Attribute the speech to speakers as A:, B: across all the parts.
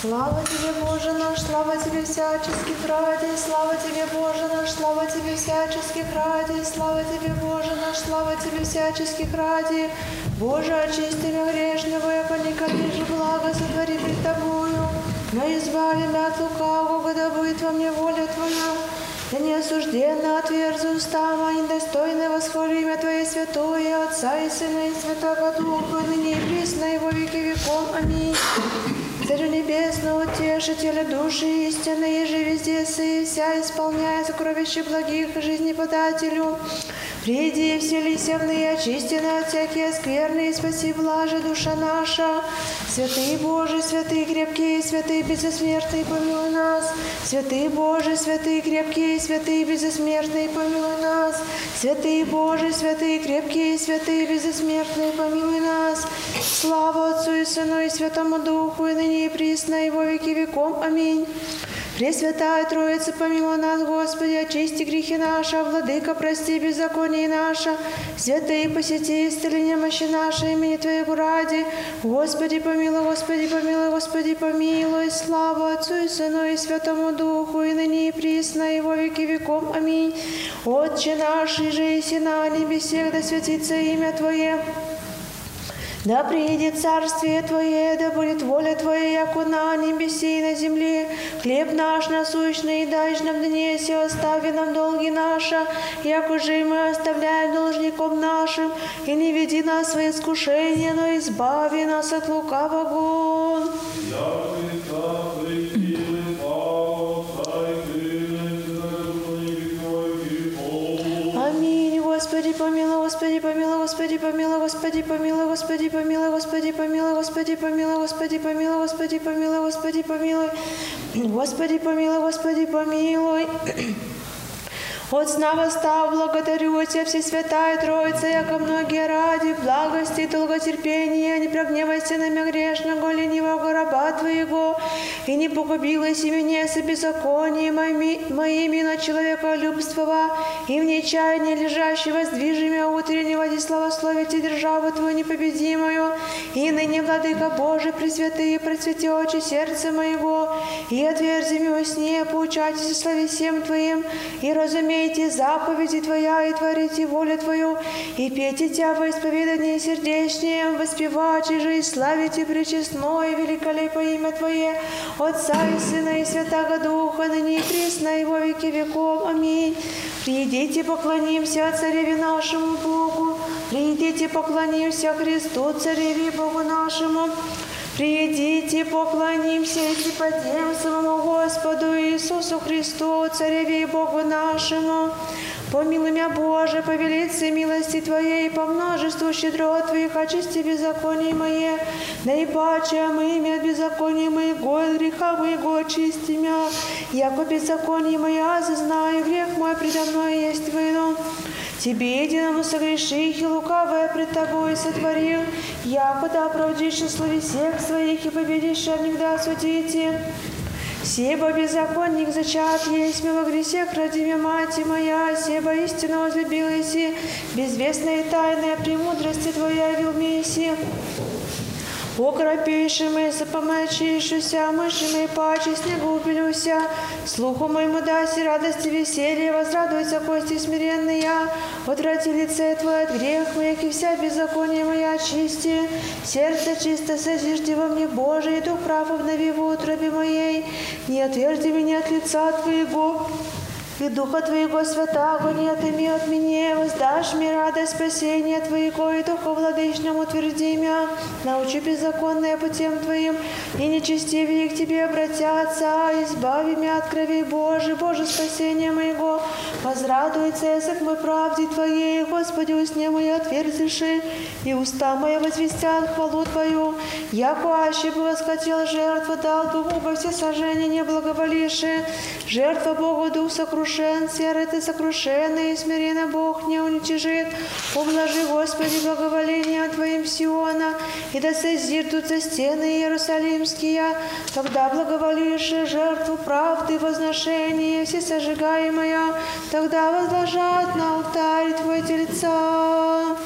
A: Слава тебе, Боже наш, слава тебе всяческих ради, слава тебе, Боже наш, слава тебе всяческих ради, слава тебе, Боже наш, слава тебе всяческих ради. Боже, очисти сотвори пред тобою. Но избави меня от лукавого, да будет во мне воля Твоя. Да не осужденно отверзу уста мои, достойно восхвали имя Твое святое, Отца и Сына и Святого Духа, ныне и присно, и веки веков. Аминь. Царю небесного, утешителя души истины, и же везде сы, вся исполняя сокровища благих жизни подателю. Приди и вселися в ныне, очистена от всякие скверны, и спаси блаже душа наша. Святый Божий, святый крепкий, святый безосмертный, помилуй нас. Святый Божий, святый крепкий, святый безосмертный, помилуй нас. Святый Божий, святый крепкий, святый безосмертный, помилуй нас. Слава Отцу и Сыну и Святому Духу, и ныне и присно, и во веки веков. Аминь. Пресвятая Троица, помилуй нас, Господи, очисти грехи наши, Владыка, прости беззаконие наше, святые посети, исцели немощи наши, имени Твоего ради. Господи, помилуй, Господи, помилуй, Господи, помилуй, слава Отцу и Сыну и Святому Духу, и ныне и присно, и во веки веков. Аминь. Отче наш, и же и на небесех, да святится имя Твое. Да приедет царствие Твое, да будет воля Твоя, яко на небесе и на земле. Хлеб наш насущный дай нам днесь, и остави нам долги наши, яко же мы оставляем должником нашим. И не веди нас в свои искушения, но избави нас от лукавого. Аминь. Господи, помилуй, Господи, помилуй, Господи, помилуй, Господи, помилуй, Господи, помилуй, Господи, помилуй, Господи, помилуй, Господи, помилуй, Господи, помилуй. Господи, помилуй, Господи, помилуй. От сна восстав, благодарю Тебя, Всесвятая Троица, яко многие ради благости и долготерпения, не прогневайся на меня грешного, ленивого раба Твоего, и не погубилась и меня со беззаконием моими, на человеколюбствова, и в нечаянии лежащего сдвижи меня утреннего и славословите державу Твою непобедимую, и ныне, Владыка Божий, Пресвятые, просвети очи сердца моего, и отверзи мне сне, поучайтесь о славе всем Твоим, и разумейте заповеди Твоя, и творите волю Твою, и пейте Тебя во исповедании сердечнее, воспевайте же и славите пречестное и имя Твое, Отца и Сына и Святого Духа, ныне и присно, и во веки веков. Аминь. Придите, поклонимся Цареве нашему Богу, придите, поклонимся Христу, Цареве Богу нашему, Придите, поклонимся и преподем самому Господу Иисусу Христу, Цареве и Богу нашему. Помилуй меня, Боже, по велице милости Твоей, по множеству щедрот Твоих, очисти беззаконие мое, да и паче мы имя от беззакония моего, от греха моего очисти меня, яко беззаконие мое зазнаю, грех мой предо мной есть вино. Тебе единому согреших лукавое пред тобой сотворил, якуда оправдишь слави всех своих и победишь никогда судите. Себо беззаконник зачат есть во гресех ради меня, мать моя, себо истинно возлюбил еси, безвестная и тайная премудрости твоя вел месси. Окропейши ми, запомочившися, мыши мы паче снегу упилюся, слуху моему даси радости веселье, возрадуются кости смиренные, отврати лице Твое от грех моих и вся беззаконие моя очисти, сердце чисто созижди во мне, Боже, и дух прав обнови в утробе моей, не отвержди меня от лица Твоего, и Духа Твоего Святаго не отыми от меня, воздашь мне радость спасения Твоего, и Духа Владычному утверди меня, научи беззаконные путем Твоим, и нечестивее к Тебе обратятся, избави меня от крови Божий, Боже, спасение моего, возрадуется язык мой правде Твоей, Господи, усне мой отверзиши, и уста мои возвестят хвалу Твою, яко аще бы восхотел жертву, дал бы Бога все сожжения не благоволивши, жертва Богу дух сокрушил, сокрушен, серый ты сокрушенный, и смиренно Бог не уничижит. Ублажи, Господи, благоволение Твоим Сиона, и да созидутся стены Иерусалимские, тогда благоволишь жертву правды, возношение всесожигаемое, тогда возложат на алтарь Твой тельца.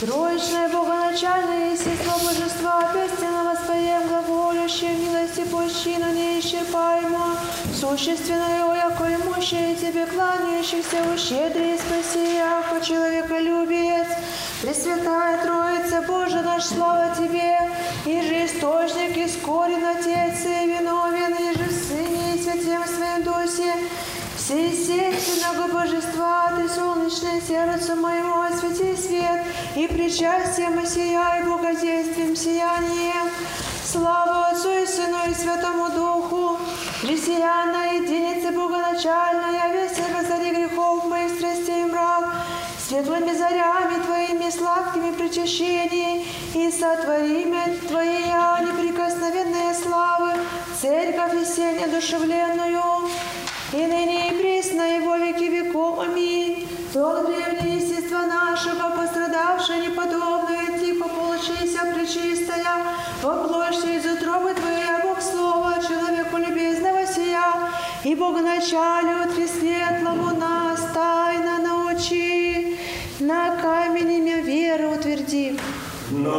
A: Троичное Богоначальное естество Божества, пестенно воспоем глаголющее, милости пущину неисчерпаемо, существенное, яко имущее Тебе кланяющихся, ущедрее спаси, яко человеколюбец. Пресвятая Троица, Боже наш, слава Тебе, и же источник, и скорен Отец, и виновен, и же в Сыне, и Святем Своем Дусе, Всеестественного Божества, Ты солнечное сердце моему, освети свет, и причастием осияй благодействием сиянием. Слава Отцу и Сыну и Святому Духу, Христиана, единица Богоначальная, весь ради грехов моих страстей мрак, светлыми зарями Твоими сладкими причащений, и сотвори имя Твоя неприкосновенные славы, церковь и сень одушевленную, и ныне и во веки веков. Аминь. То древнее естество нашего, пострадавшее неподобное, типа получися пречистая, воплощи из утробы Твоя, Бог Слова, человеку любезного сия, и Богоначалю Три светлому нас тайно научи, на камень имя веры утверди.
B: На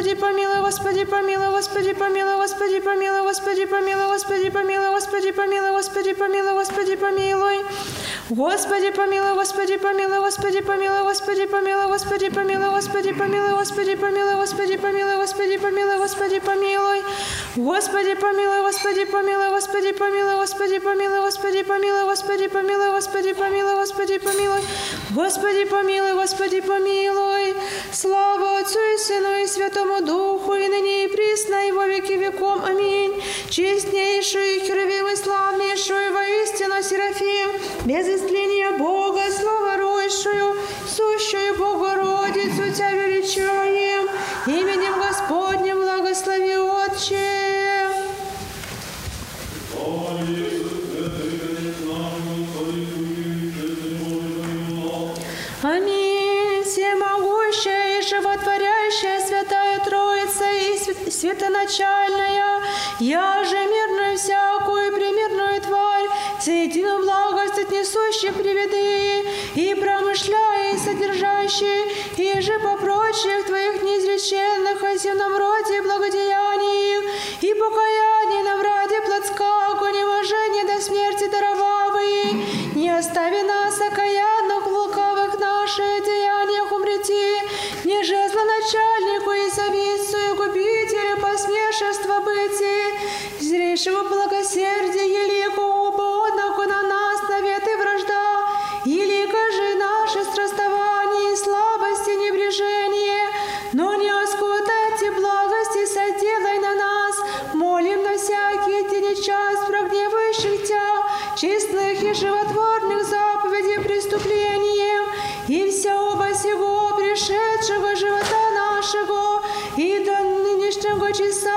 B: Господи,
A: помилуй, Господи, помилуй, Господи, помилуй,
C: Господи,
A: помилуй, Господи, помилуй, Господи, помилуй, Господи, помилуй, Господи, помилуй, Господи, помилуй. Господи, помилуй, Господи, помилуй, Господи, помилуй, Господи, помилуй, Господи, помилуй, Господи, помилуй, Господи, помилуй, Господи, помилуй, Господи, помилуй, Господи, помилуй. Господи, помилуй, Господи, помилуй, Господи, помилуй, Господи, помилуй, Господи, помилуй, Господи, помилуй, Господи, помилуй, Господи, помилуй. Господи, помилуй, Господи, помилуй. Слава Отцу і Сину, і Святому Духу, і нині, і прісно, і во віки віком. Амінь. Честнейшую, херувим и славнейшую воистину Серафим, без истления Бога, слава изначальная, я же мирную всякую примерную тварь, соедину благость от несущей приведы, и промышляя, и содержащие, и же по прочих твоих неизреченных о земном роде благодеяния Высшего благосердия, елико обонаку на нас наветы вражда, елика же наше страстование и слабости небрежение, но не оскутайте благости, соделай на нас, молим на всякий день и час прогневающих тя, честных и животворных
D: заповедей преступлением, и вся
E: оба сего
F: пришедшего живота
E: нашего и до
G: нынешнего часа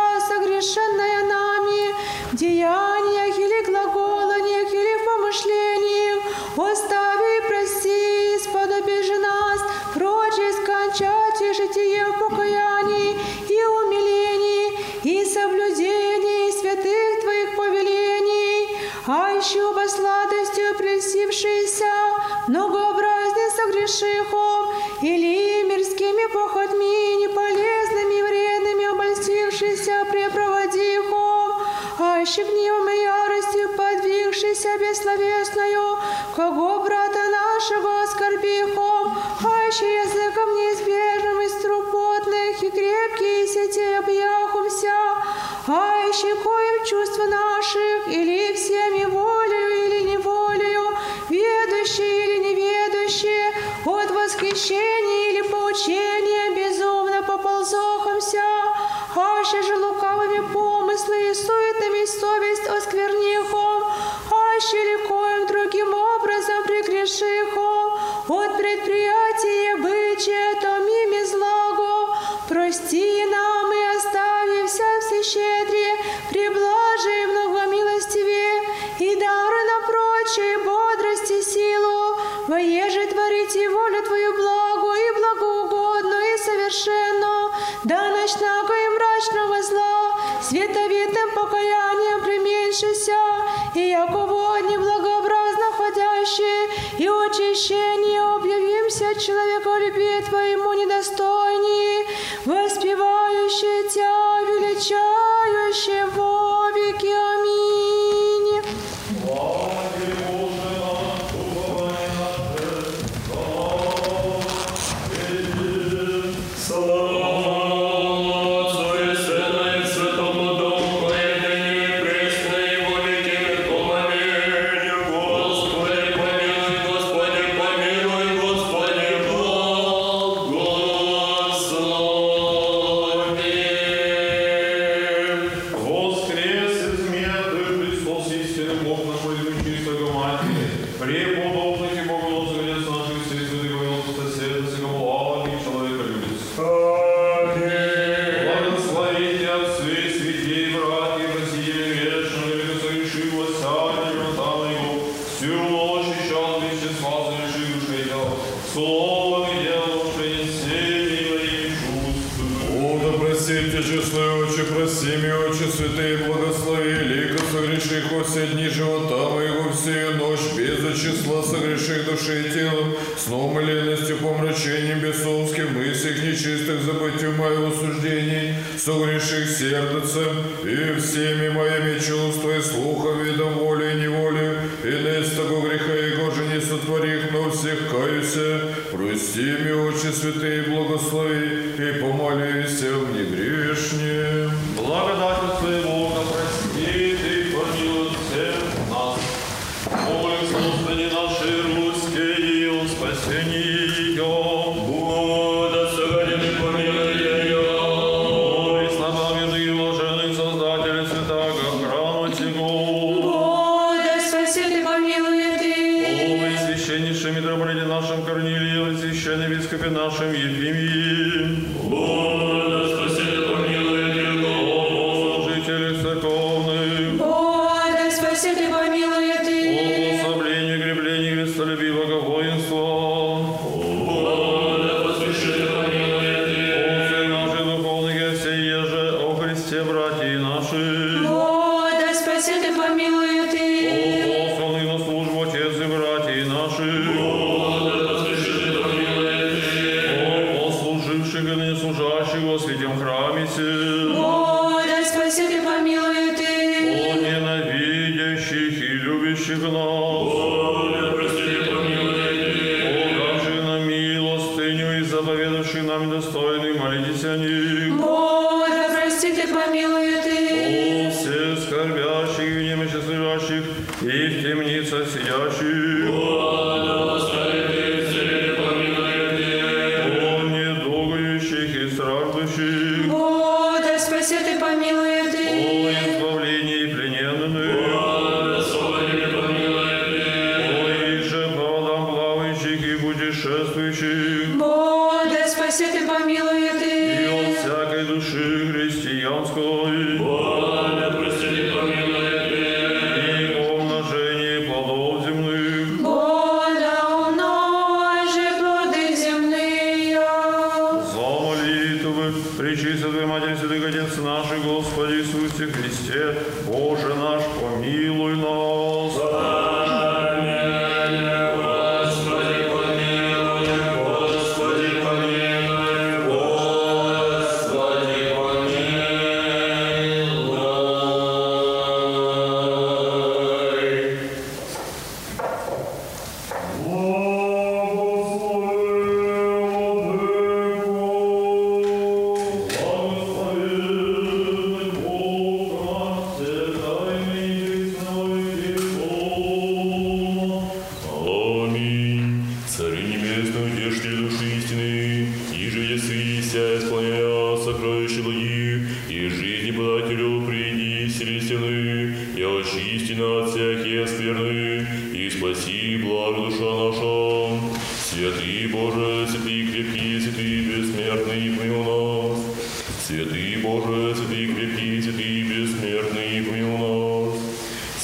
H: Святый Боже, святый крепкий, святый бессмертный, помилуй нас.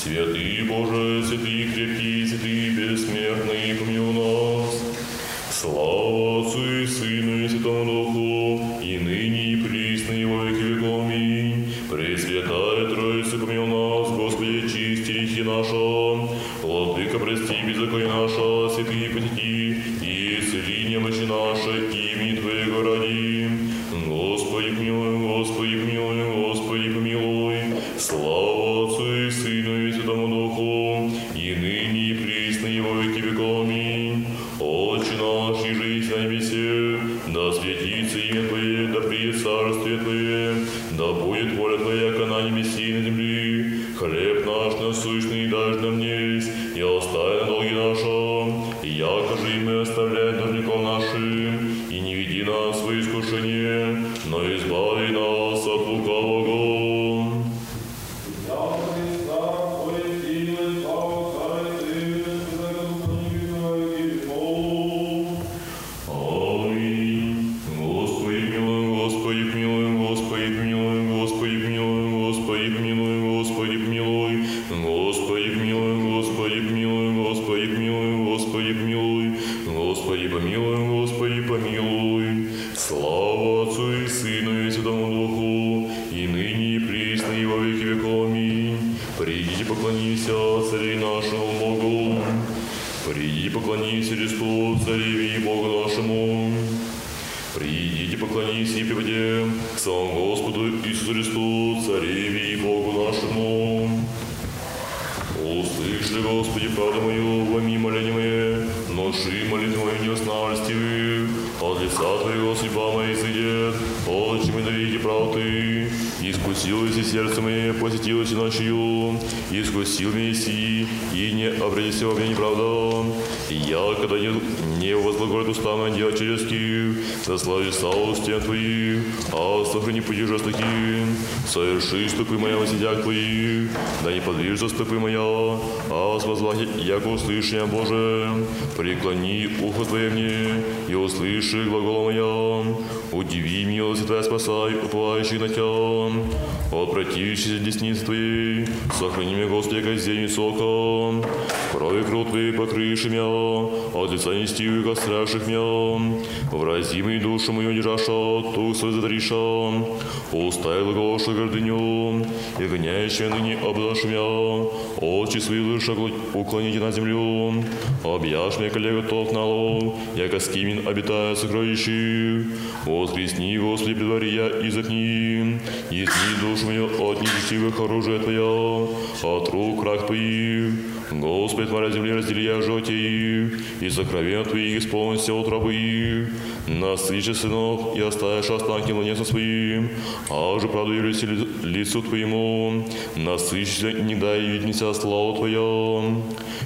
H: Святый Боже, святый крепкий, святый бессмертный, помилуй нас. Слава Отцу и Сыну и Святому стопы моя, а возвахи, яко услышание Боже, преклони ухо Твое мне, и услыши глагола моя, удиви милость Твоя, спасай, уповающих на Тя, от противящейся десницы Твоей, сохрани меня, Господи, как землю высоко, крови крут Твоей покрыши меня, от лица нестивых остраших меня, врази мою душу мою держаша, тух свой затриша, устай глаголша гордыню, и гоняющая ныне обдашь меня, очи свои лыша уклоните на землю, объяшь меня, коллега, тот налог, яко скимин обитая сокровищих, воскресни, Господи, при дворе я изогни, ясни душу мою от нечестивых оружия Твоя, от рук враг Твоих, Господи, творя земли, раздели я жоте их, и сокровен Твоих исполнился от рабы насыщи сынов, и оставишь останки младенцам своим, а же правду являйся лицу Твоему, насыщися, не дай виднися славу Твоя.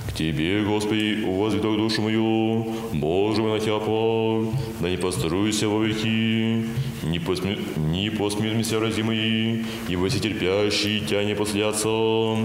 H: К Тебе, Господи, возведу душу мою, Боже мой, на Тебя плавь, да не поструйся во веки, не, посме... не посмеемся рази мои, ибо все терпящие Тебя не последятся,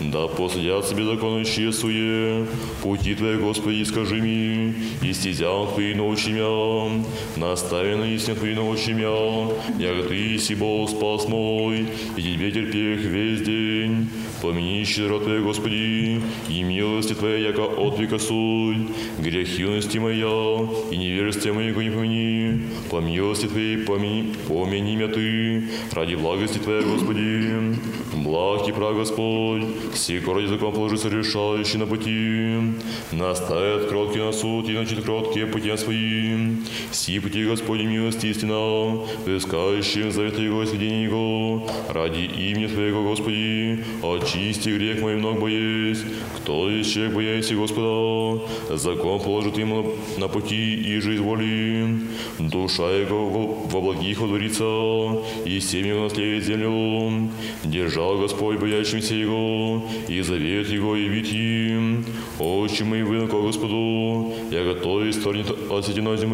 H: да последятся беззаконные суе, пути Твои, Господи, скажи мне, и стезя Твои научи меня, настави на истине Твои научи меня, яко Ты си Бог спас мой, и Тебе терпех весь день, помяни щедро Твоя, Господи, и милости Твоя, яко от века суть, грех юности моя, и неверствие моего не помяни, по милости Твоей помяни, помяни меня Ты, ради благости Твоей, Господи, благ и прав Господь, все короли закон положится решающий на пути, наставят кроткий на суд и начнет кроткие пути своим, все пути Господи милости истина, искающим завета Его и сведения Его, ради имени Твоего, Господи, очисти грех мой много боясь, кто есть человек, боясь Господа, закон положит ему на пути и жизнь воли, душа его во, благих водворится, и семя наследит землю, держал Господь боящимся Его, и завет Его, и вид дети. Очи мои вы Господу, я готовый створнет от сетинози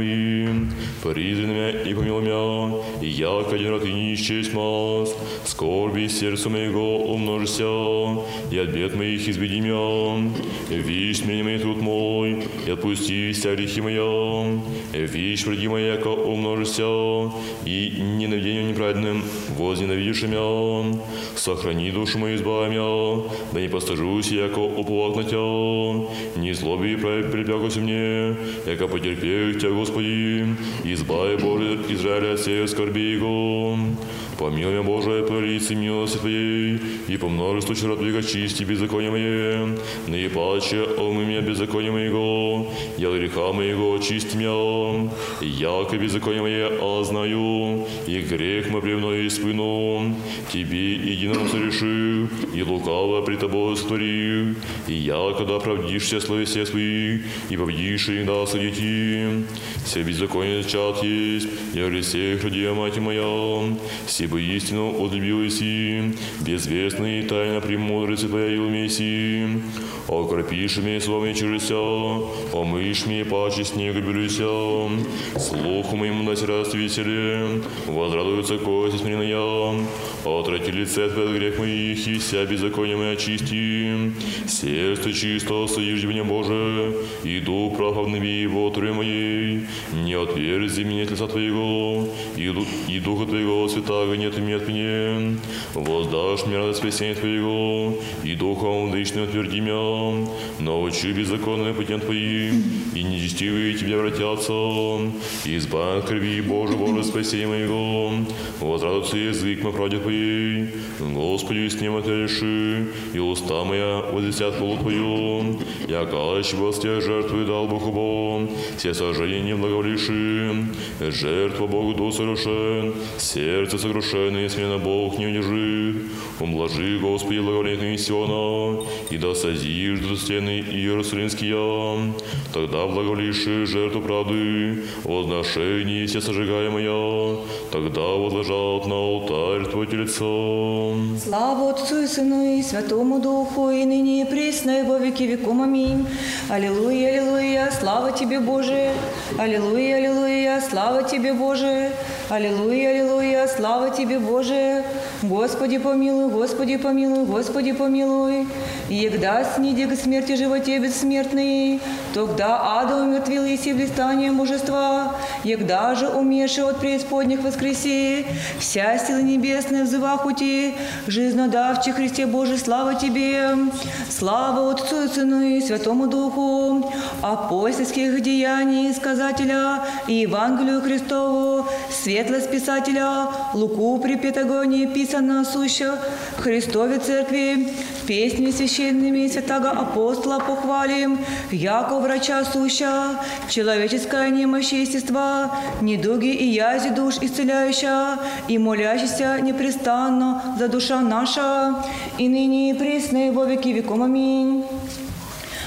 H: на меня и помилуй меня, и я один рад и не исчесть мас. Скорби сердцу моего умножься, и от бед моих избеди меня. Вишь меня мой труд мой, и отпусти вся грехи моя. Вишь враги мои, яко умножься, и ненавидению неправедным возненавидишь меня. Сохрани душу мою, избави меня, да не постажусь, яко уповать на Тебя. Не злоби и припягусь мне, яко потерпею Тебя, Господи, избави, Боже, Израиля от всех скорби Его. Помилуй меня, Боже, по лице милости Твоей, и по множеству Твоих очисти беззаконие мое. Наипаче умы меня беззаконие моего, я греха моего очисти меня. Яко беззаконие мое, а знаю, и грех мой плевной испыну. Тебе единому сорешил, и лукаво при Тобой створил. И я, когда оправдишься словесе своих, и победишь их да судите. Все беззаконие чат есть, я всех родия мать моя. Все бы истину отлюбилась и безвестная и тайна премудрости Твоя и умеси. Окропишь меня словами чужися, омышь меня паче снега белюся. Слуху моему дать раз весели, возрадуются кости смиренная. Отрати лице Твое от грех моих, и вся беззаконие моя очисти. Сердце чисто соежди меня, Боже, и дух прав обнови его Твоей моей. Не отверзи меня от лица Твоего, и Духа Твоего святаго нет меня от меня. Воздашь мне радость спасения Твоего, и Духом дышным отверди меня. Научи беззаконные путям Твоим, и нечестивые Тебя обратятся. Избавь крови Боже, Боже, спасения моего. Возрадуется язык мой правде Твоей. Господи, с ним отреши, и уста моя возвестят хвалу Твою. Я каще был те жертвы дал Богу Бог, все сожжения не благоволивши. Жертва Богу дух совершен, сердце сокрушенное, смиренно Бог не удержит. Умложи, Господи, благоволение Сиона, и да созишь до стены Иерусалимские. Тогда благоволивши жертву правды, возношение все сожигаемое, тогда возложат на алтарь Твой телецо.
C: Слава Отцу и Сыну и Святому Духу, и ныне и присно, и во веки веком. Аминь. Аллилуйя, аллилуйя, слава Тебе, Боже. Аллилуйя, аллилуйя, слава Тебе, Боже. Аллилуйя, аллилуйя, слава Тебе, Боже. Господи помилуй, Господи помилуй, Господи помилуй. Егда сниди к смерти животе бессмертный, тогда ада умертвил и блистанием божества, егда же умерший от преисподних воскреси, вся сила небесная взывах ути, жизнодавче Христе Божий, слава Тебе, слава Отцу и Сыну и Святому Духу, апостольских деяний сказателя и Евангелию Христову, светлость писателя, Луку при Петагоне писано суще, Христове Церкви, песни священными святого апостола похвалим, яко врача суща, человеческое немощь естества, недуги и язи душ исцеляющая, и молящийся непрестанно за душа наша, и ныне и пресно во веки веком. Аминь.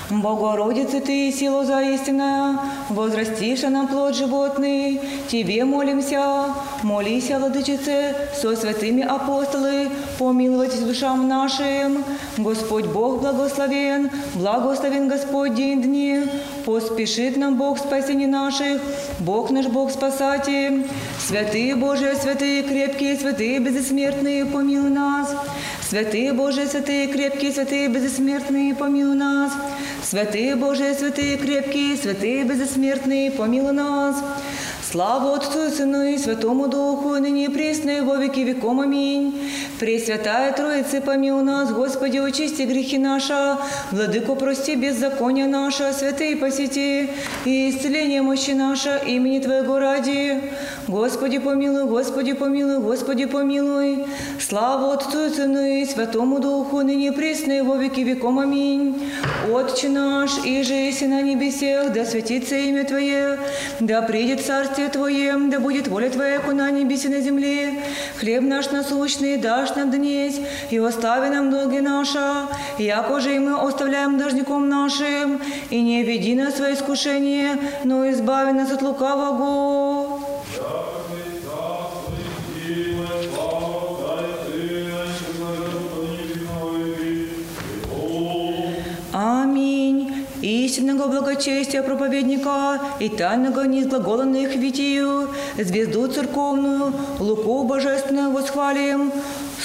C: Богородица ты, силу заистинная, возрастиша нам плод животный, Тебе молимся, молись, Владычице, со святыми апостолы, помиловать душам нашим. Господь Бог благословен, благословен Господь день дни, поспешит нам Бог спасения наших, Бог наш Бог спасатель. Святые Божие, святые крепкие, святые безсмертные, помилуй нас. Святые Божие, святые крепкие, святые безсмертные, помилуй нас. Святые Божие, святые крепкие, святые безсмертные, помилуй нас. Слава Отцу Сыну и Святому Духу, ныне и присно, и во веки веком. Аминь. Пресвятая Троица, помилуй нас, Господи, очисти грехи наши, Владыку прости беззаконие наше, святые посети, и исцеление мощи наше, имени Твоего ради. Господи, помилуй, Господи, помилуй, Господи, помилуй. Слава Отцу Сыну и Святому Духу, ныне и присно, и во веки веком. Аминь. Отче наш, и же еси на небесех, да святится имя Твое, да придет царствие Твое, да будет воля Твоя, как на небесе на земле. Хлеб наш насущный дашь нам днесь, и остави нам долги наши, яко же и мы оставляем должником нашим, и не веди нас в свое искушение, но избави нас от лукавого. Истинного благочестия проповедника и тайного неизглаголенных витию, звезду церковную, луку божественную восхвалим,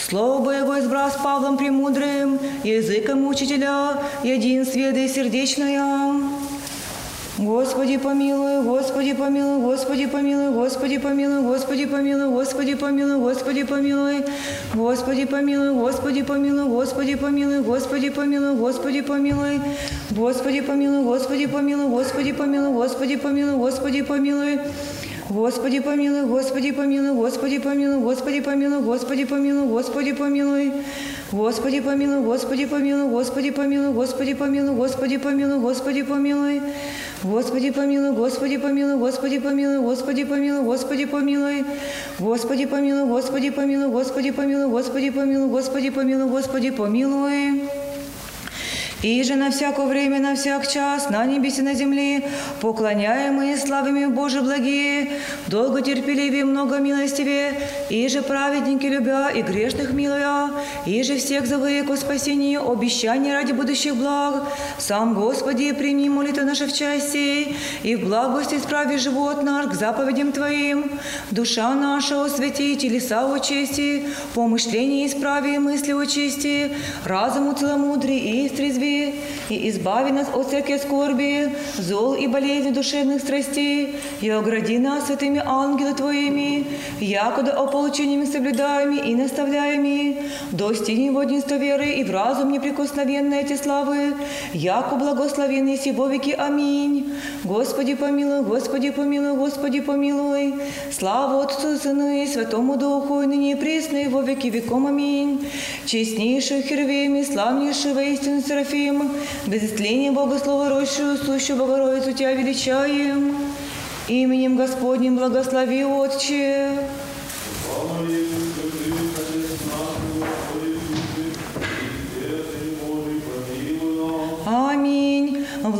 C: Слово Бого избрав с Павлом Премудрым, языком учителя, единстве да и. Господи помилуй, Господи помилуй, Господи помилуй, Господи помилуй, Господи помилуй, Господи помилуй, Господи помилуй, Господи помилуй, Господи помилуй, Господи помилуй, Господи помилуй, Господи помилуй, Господи помилуй, Господи помилуй, Господи помилуй, Господи помилуй, Господи помилуй. Господи помилуй, Господи помилуй, Господи помилуй, Господи помилуй, Господи помилуй, Господи помилуй. Господи помилуй, Господи помилуй, Господи помилуй, Господи помилуй, Господи помилуй, Господи помилуй. Господи помилуй, Господи помилуй, Господи помилуй, Господи помилуй, Господи помилуй. Господи помилуй, Господи помилуй, Господи помилуй, Господи помилуй, Господи помилуй, Господи помилуй. И же на всякое время, на всяк час, на небесе, на земле, поклоняемые славами Божие благие, долго терпеливее, много милостивее, и же праведники любя и грешных милуя, и же всех зовые ко спасению, обещания ради будущих благ. Сам Господи, прими молитвы наши в части, и в благости справи живот наш к заповедям Твоим. Душа наша освети, телеса очисти, помышления исправи, мысли очисти, разуму целомудрий и истрезви, и избави нас от всякой скорби, зол и болезни душевных страстей, и огради нас святыми ангелы Твоими, якуда ополчениями соблюдаеми и наставляеми, достигни в одинство веры и в разум неприкосновенной эти славы, яко благословенный си во веки. Аминь. Господи помилуй, Господи помилуй, Господи помилуй. Слава Отцу, Сыну и Святому Духу, и ныне и присно, и во веки веком. Аминь. Честнейший Херувим и славнейший воистину Серафим, без истления Богослова рощую, сущую Богородицу Тебя величаем. Именем Господним благослови, Отче. Аминь.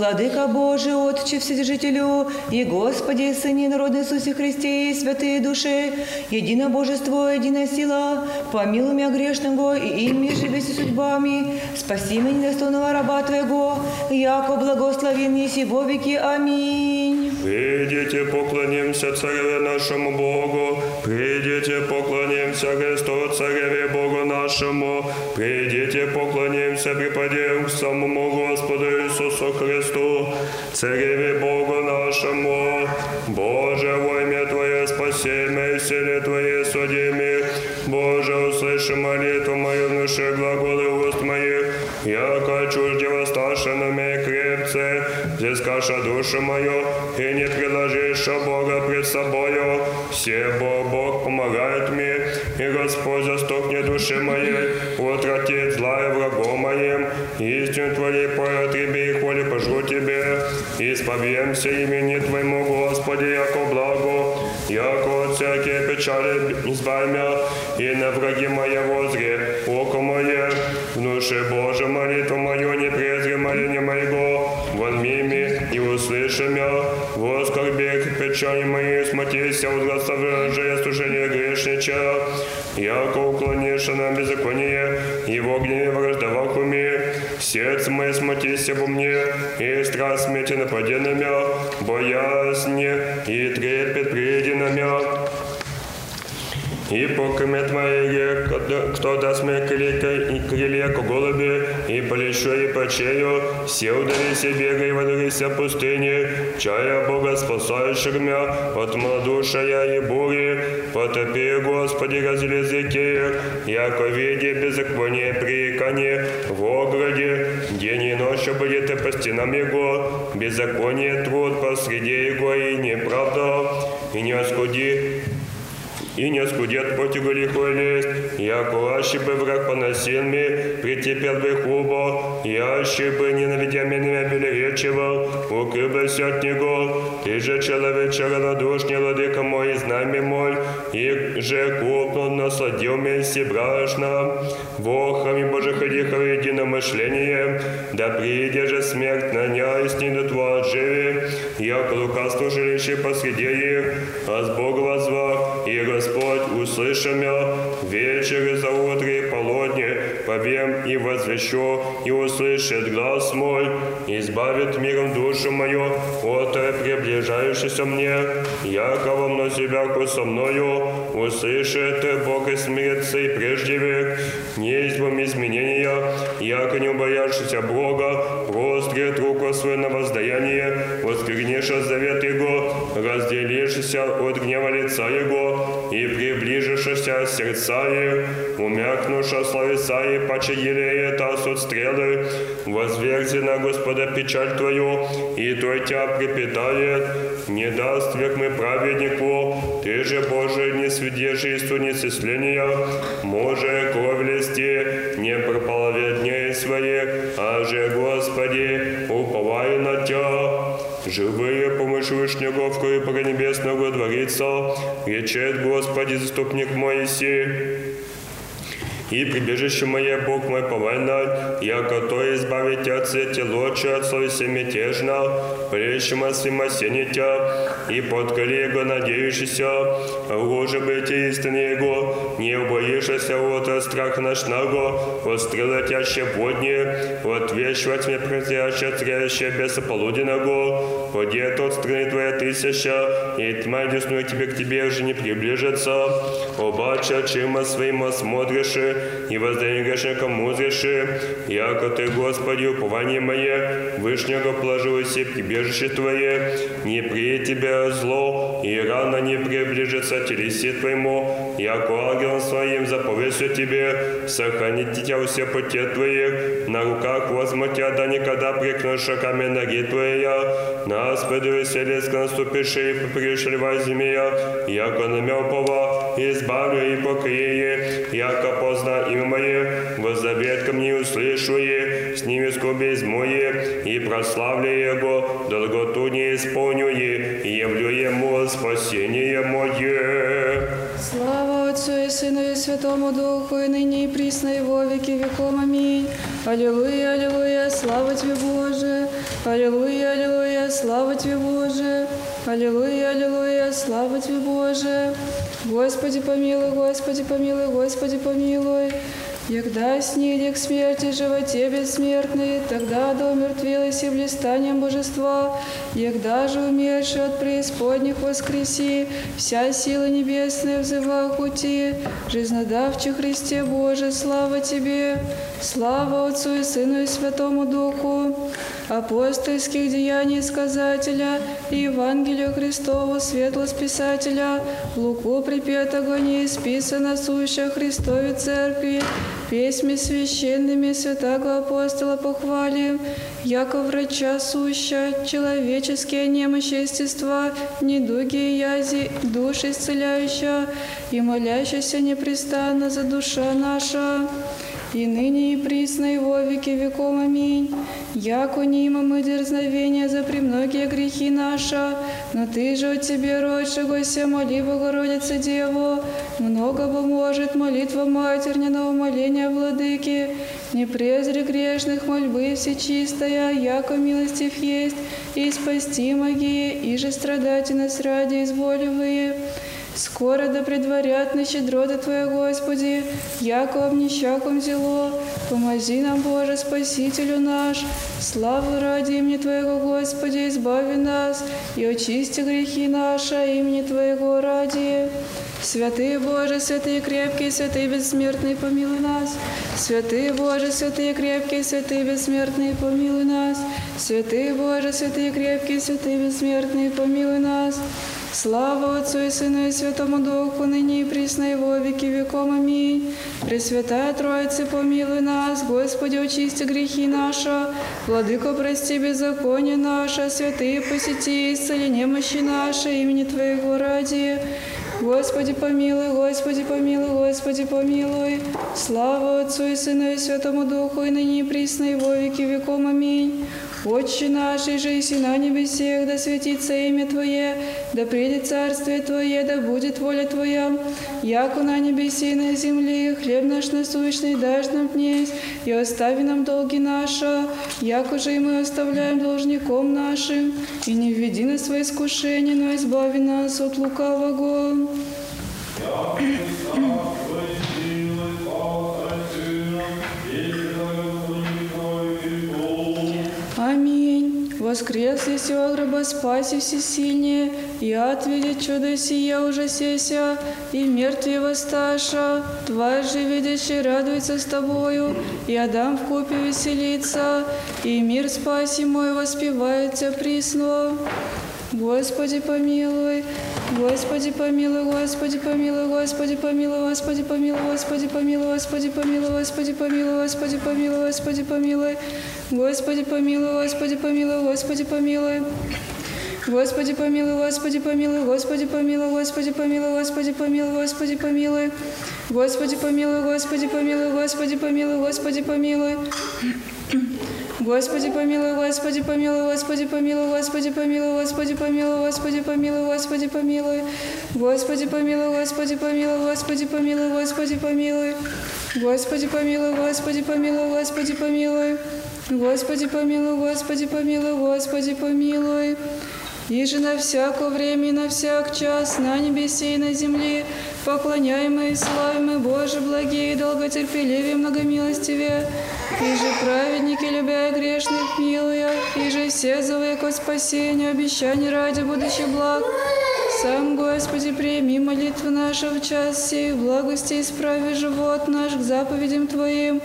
C: Владыка Божий, Отче Вседержителю, и Господи, Сыне народный Иисусе Христе, и святые души, едино Божество, единая сила, помилуй меня грешного, и ими живи судьбами, спаси меня недостойного раба Твоего, яко благословен еси во веки. Аминь.
I: Придите, поклонимся Цареве нашему Богу, придите, поклонимся Христу, Цареве Богу нашему, придите, поклонимся, припадем к самому Господу Иисусу Христу, Цареве Богу нашему. Боже, во имя Твое спаси меня, и силе Твоей судими. Боже, услыши молитву мою, внуши глаголы уст моих, яко чужде восставшено меня крепце, взыскаша душу мою, и не приложишь Бога пред собою. Все Бог, Бог помогает мне, и Господь застукнет души моей, утратит исповемся имени Твоему, Господи, яко благо, яко от всякие печали избавь меня, и на враги моя возре, око мое, внуши Боже молитву мою, не презри моление моего, вон мими и услыши меня, воскорби печали мои, смутися, возгласовже служение грешнича, яко уклонишь на беззаконие, и в огне враждовах уме, сердце мое смутися во мне, и страсть смерти напади на меня, боязни и трепет приди на меня. И покрыме Твоей, кто даст мне крылья, и крылья к голуби, и полечу, и почею, все ударися, бегай, и водорися пустыни, чая Бога, спасающих меня от малодушия и бури, потопи, Господи, разли языки, яко виде беззаконие прикани, в ограде, день и ночью будет и по стенам его, беззаконие труд посреди его, и неправда, и не оскуди, и не скудет против лихой лесть, яко аще бы враг поносил мне, притепел бы хубо, яще бы ненавидя меня укрыл бы от него, ты же человече равнодушный, владыка мой, знамя мой, и же купно насладил меня брашно, вохами Божих одихов единомышление, да приде же смерть на ня и снидут живи, яко лукавство жилище посреди их, а с Бога возвах, и Господь услышал меня вечер и за утро и полудне, повем и возвещу, и услышит глаз мой, избавит миром душу мою от приближающейся мне, яко мной себя со мною, услышит Бог и смирится и прежде век, не избом изменения, яко не убоявшийся Бога, прострет руку свою на воздаяние, восквернешь завет Его, разделившийся от гнева лица Его, и приближившийся сердца их, умякнуша словеса и паче елеет от стрелы, возверзи на Господа печаль Твою, и Той Тебя припитает, не даст век мы праведнику, Ты же, Боже, не свидетельству несисления, може кровь листи, не пропала дней своих, а же, Господи, уповай на Тебя. Живые помощь Вышнего в кое небесного дворица, речет Господи, заступник Моисей. И прибежище мое, Бог мой, повайна, яко то избавить от сети лочи, от совести мятежна, прещем от свимосенитя, и под коллего надеющийся, ложе быть истины его, не убоишься от страха ночного, от стрелы тяще водне, от вещвать мне протяще, тряще бесополуденного, подет от страны твоя тысяча, и тьма десную тебе к тебе уже не приближится, обача, чима своим осмотришь, и воздаяние грешникам узреши, яко Ты, Господи, упование мое, Вышнего положил себе прибежище Твое, не при Тебя зло, и рано не приближится телеси Твоему, яко ангелом Своим заповестью Тебе, сохранить Тебя у всех пути Твоих, на руках возьму Тебя, да никогда прикнешь шагами ноги Твоя, нас предвеселец наступивший, пришли змея, яко намел пова, избавлю и покрие, яко позна имя мое, воззовет ко мне услышу е, с ними скорбез мое, и прославлю Его, долготу не исполню и явлю Ему спасение мое.
J: Слава Отцу и Сыну и Святому Духу, и ныне и присно, и во веки веком. Аминь. Аллилуйя, аллилуйя, слава Тебе, Боже. Аллилуйя, аллилуйя, слава Тебе, Боже. Аллилуйя, аллилуйя, слава Тебе, Боже. Господи помилуй, Господи помилуй, Господи помилуй. Егда снили к смерти животе бессмертный, тогда да умертвилась и блистанием божества, егда же умерший от преисподних воскреси, вся сила небесная взыва пути, жизнодавче Христе Боже, слава Тебе, слава Отцу и Сыну и Святому Духу, апостольских деяний сказателя и Евангелия Христову, светло списателя, Луку припетого не исписано суща Христове Церкви, песьми священными святого апостола похвалим, яко врача суща, человеческие немощи естества, недуги и язи, души исцеляющая, и молящаяся непрестанно за душа наша и ныне и присно и во веки веком. Аминь. Яко не има мы дерзновения за премногие грехи наши, но Ты же от Тебе, родшегося, моли Богородице Деву, много поможет молитва матерниного умоления Владыки, не презри грешных мольбы всечистая, яко милостив есть, и спасти моги, и же страдати нас ради изволивые. Скоро да предварят на щедроты Твоя, Господи, яко обнищаком зело, помози нам, Боже, Спасителю наш, славу ради имени Твоего, Господи, избави нас, и очисти грехи наши имени Твоего ради. Святые Боже, святые крепкие, святые бессмертные, помилуй нас. Святые Боже, святые крепкие, святые бессмертные, помилуй нас. Святые Боже, святые крепкие, святые бессмертные, помилуй нас. Слава Отцу и Сыну и Святому Духу, ныне и присно и во веки веком. Аминь. Пресвятая Троица, помилуй нас, Господи, очисти грехи наши, Владыко, прости беззаконие наше, святые посети, исцели немощи наши, имени Твоего ради. Господи помилуй, Господи помилуй, Господи помилуй. Слава Отцу и Сыну и Святому Духу, и ныне и присно и во веки веком. Аминь. Отче наш, и и на небесех, да светится имя Твое, да придет царствие Твое, да будет воля Твоя, яко на небесе и на земле, хлеб наш насущный дашь нам днесь, и остави нам долги наши, яко же и мы оставляем должником нашим, и не введи нас в свои искушения, но избави нас от лукавого.
G: Я
J: Воскрес из гроба спаси всесильнее, и отведет чудо сия ужасеся, и мертвые воссташа, Тварь же видящий радуется с Тобою, и Адам в купе веселится, и мир спаси мой воспевает Тебя присно. Господи помилуй, Господи помилуй, Господи помилуй, Господи помилуй, Господи помилуй, Господи помилуй, Господи помилуй, Господи помилуй, Господи помилуй, Господи помилуй, Господи помилуй, Господи помилуй, Господи помилуй. Господи помилуй, Господи помилуй, Господи помилуй, Господи помилуй, Господи помилуй, Господи помилуй. Господи помилуй, Господи помилуй, Господи помилуй, Господи помилуй. Господи помилуй, Господи помилуй, Господи помилуй, Господи помилуй, Господи помилуй, Господи помилуй, Господи помилуй. Господи помилуй, Господи помилуй, Господи помилуй, Господи помилуй. Господи помилуй, Господи помилуй, Господи помилуй. Господи помилуй, Господи помилуй, Господи помилуй. И же на всякое время и на всяк час на небесе и на земле поклоняемый и славимый Боже благие и долготерпеливее многомилостивее, и же праведники, любя грешных, милуя, и же все зовы ко спасению, обещания ради будущих благ. Сам, Господи, прими молитвы наши в час сей, в благости исправи живот наш к заповедям Твоим.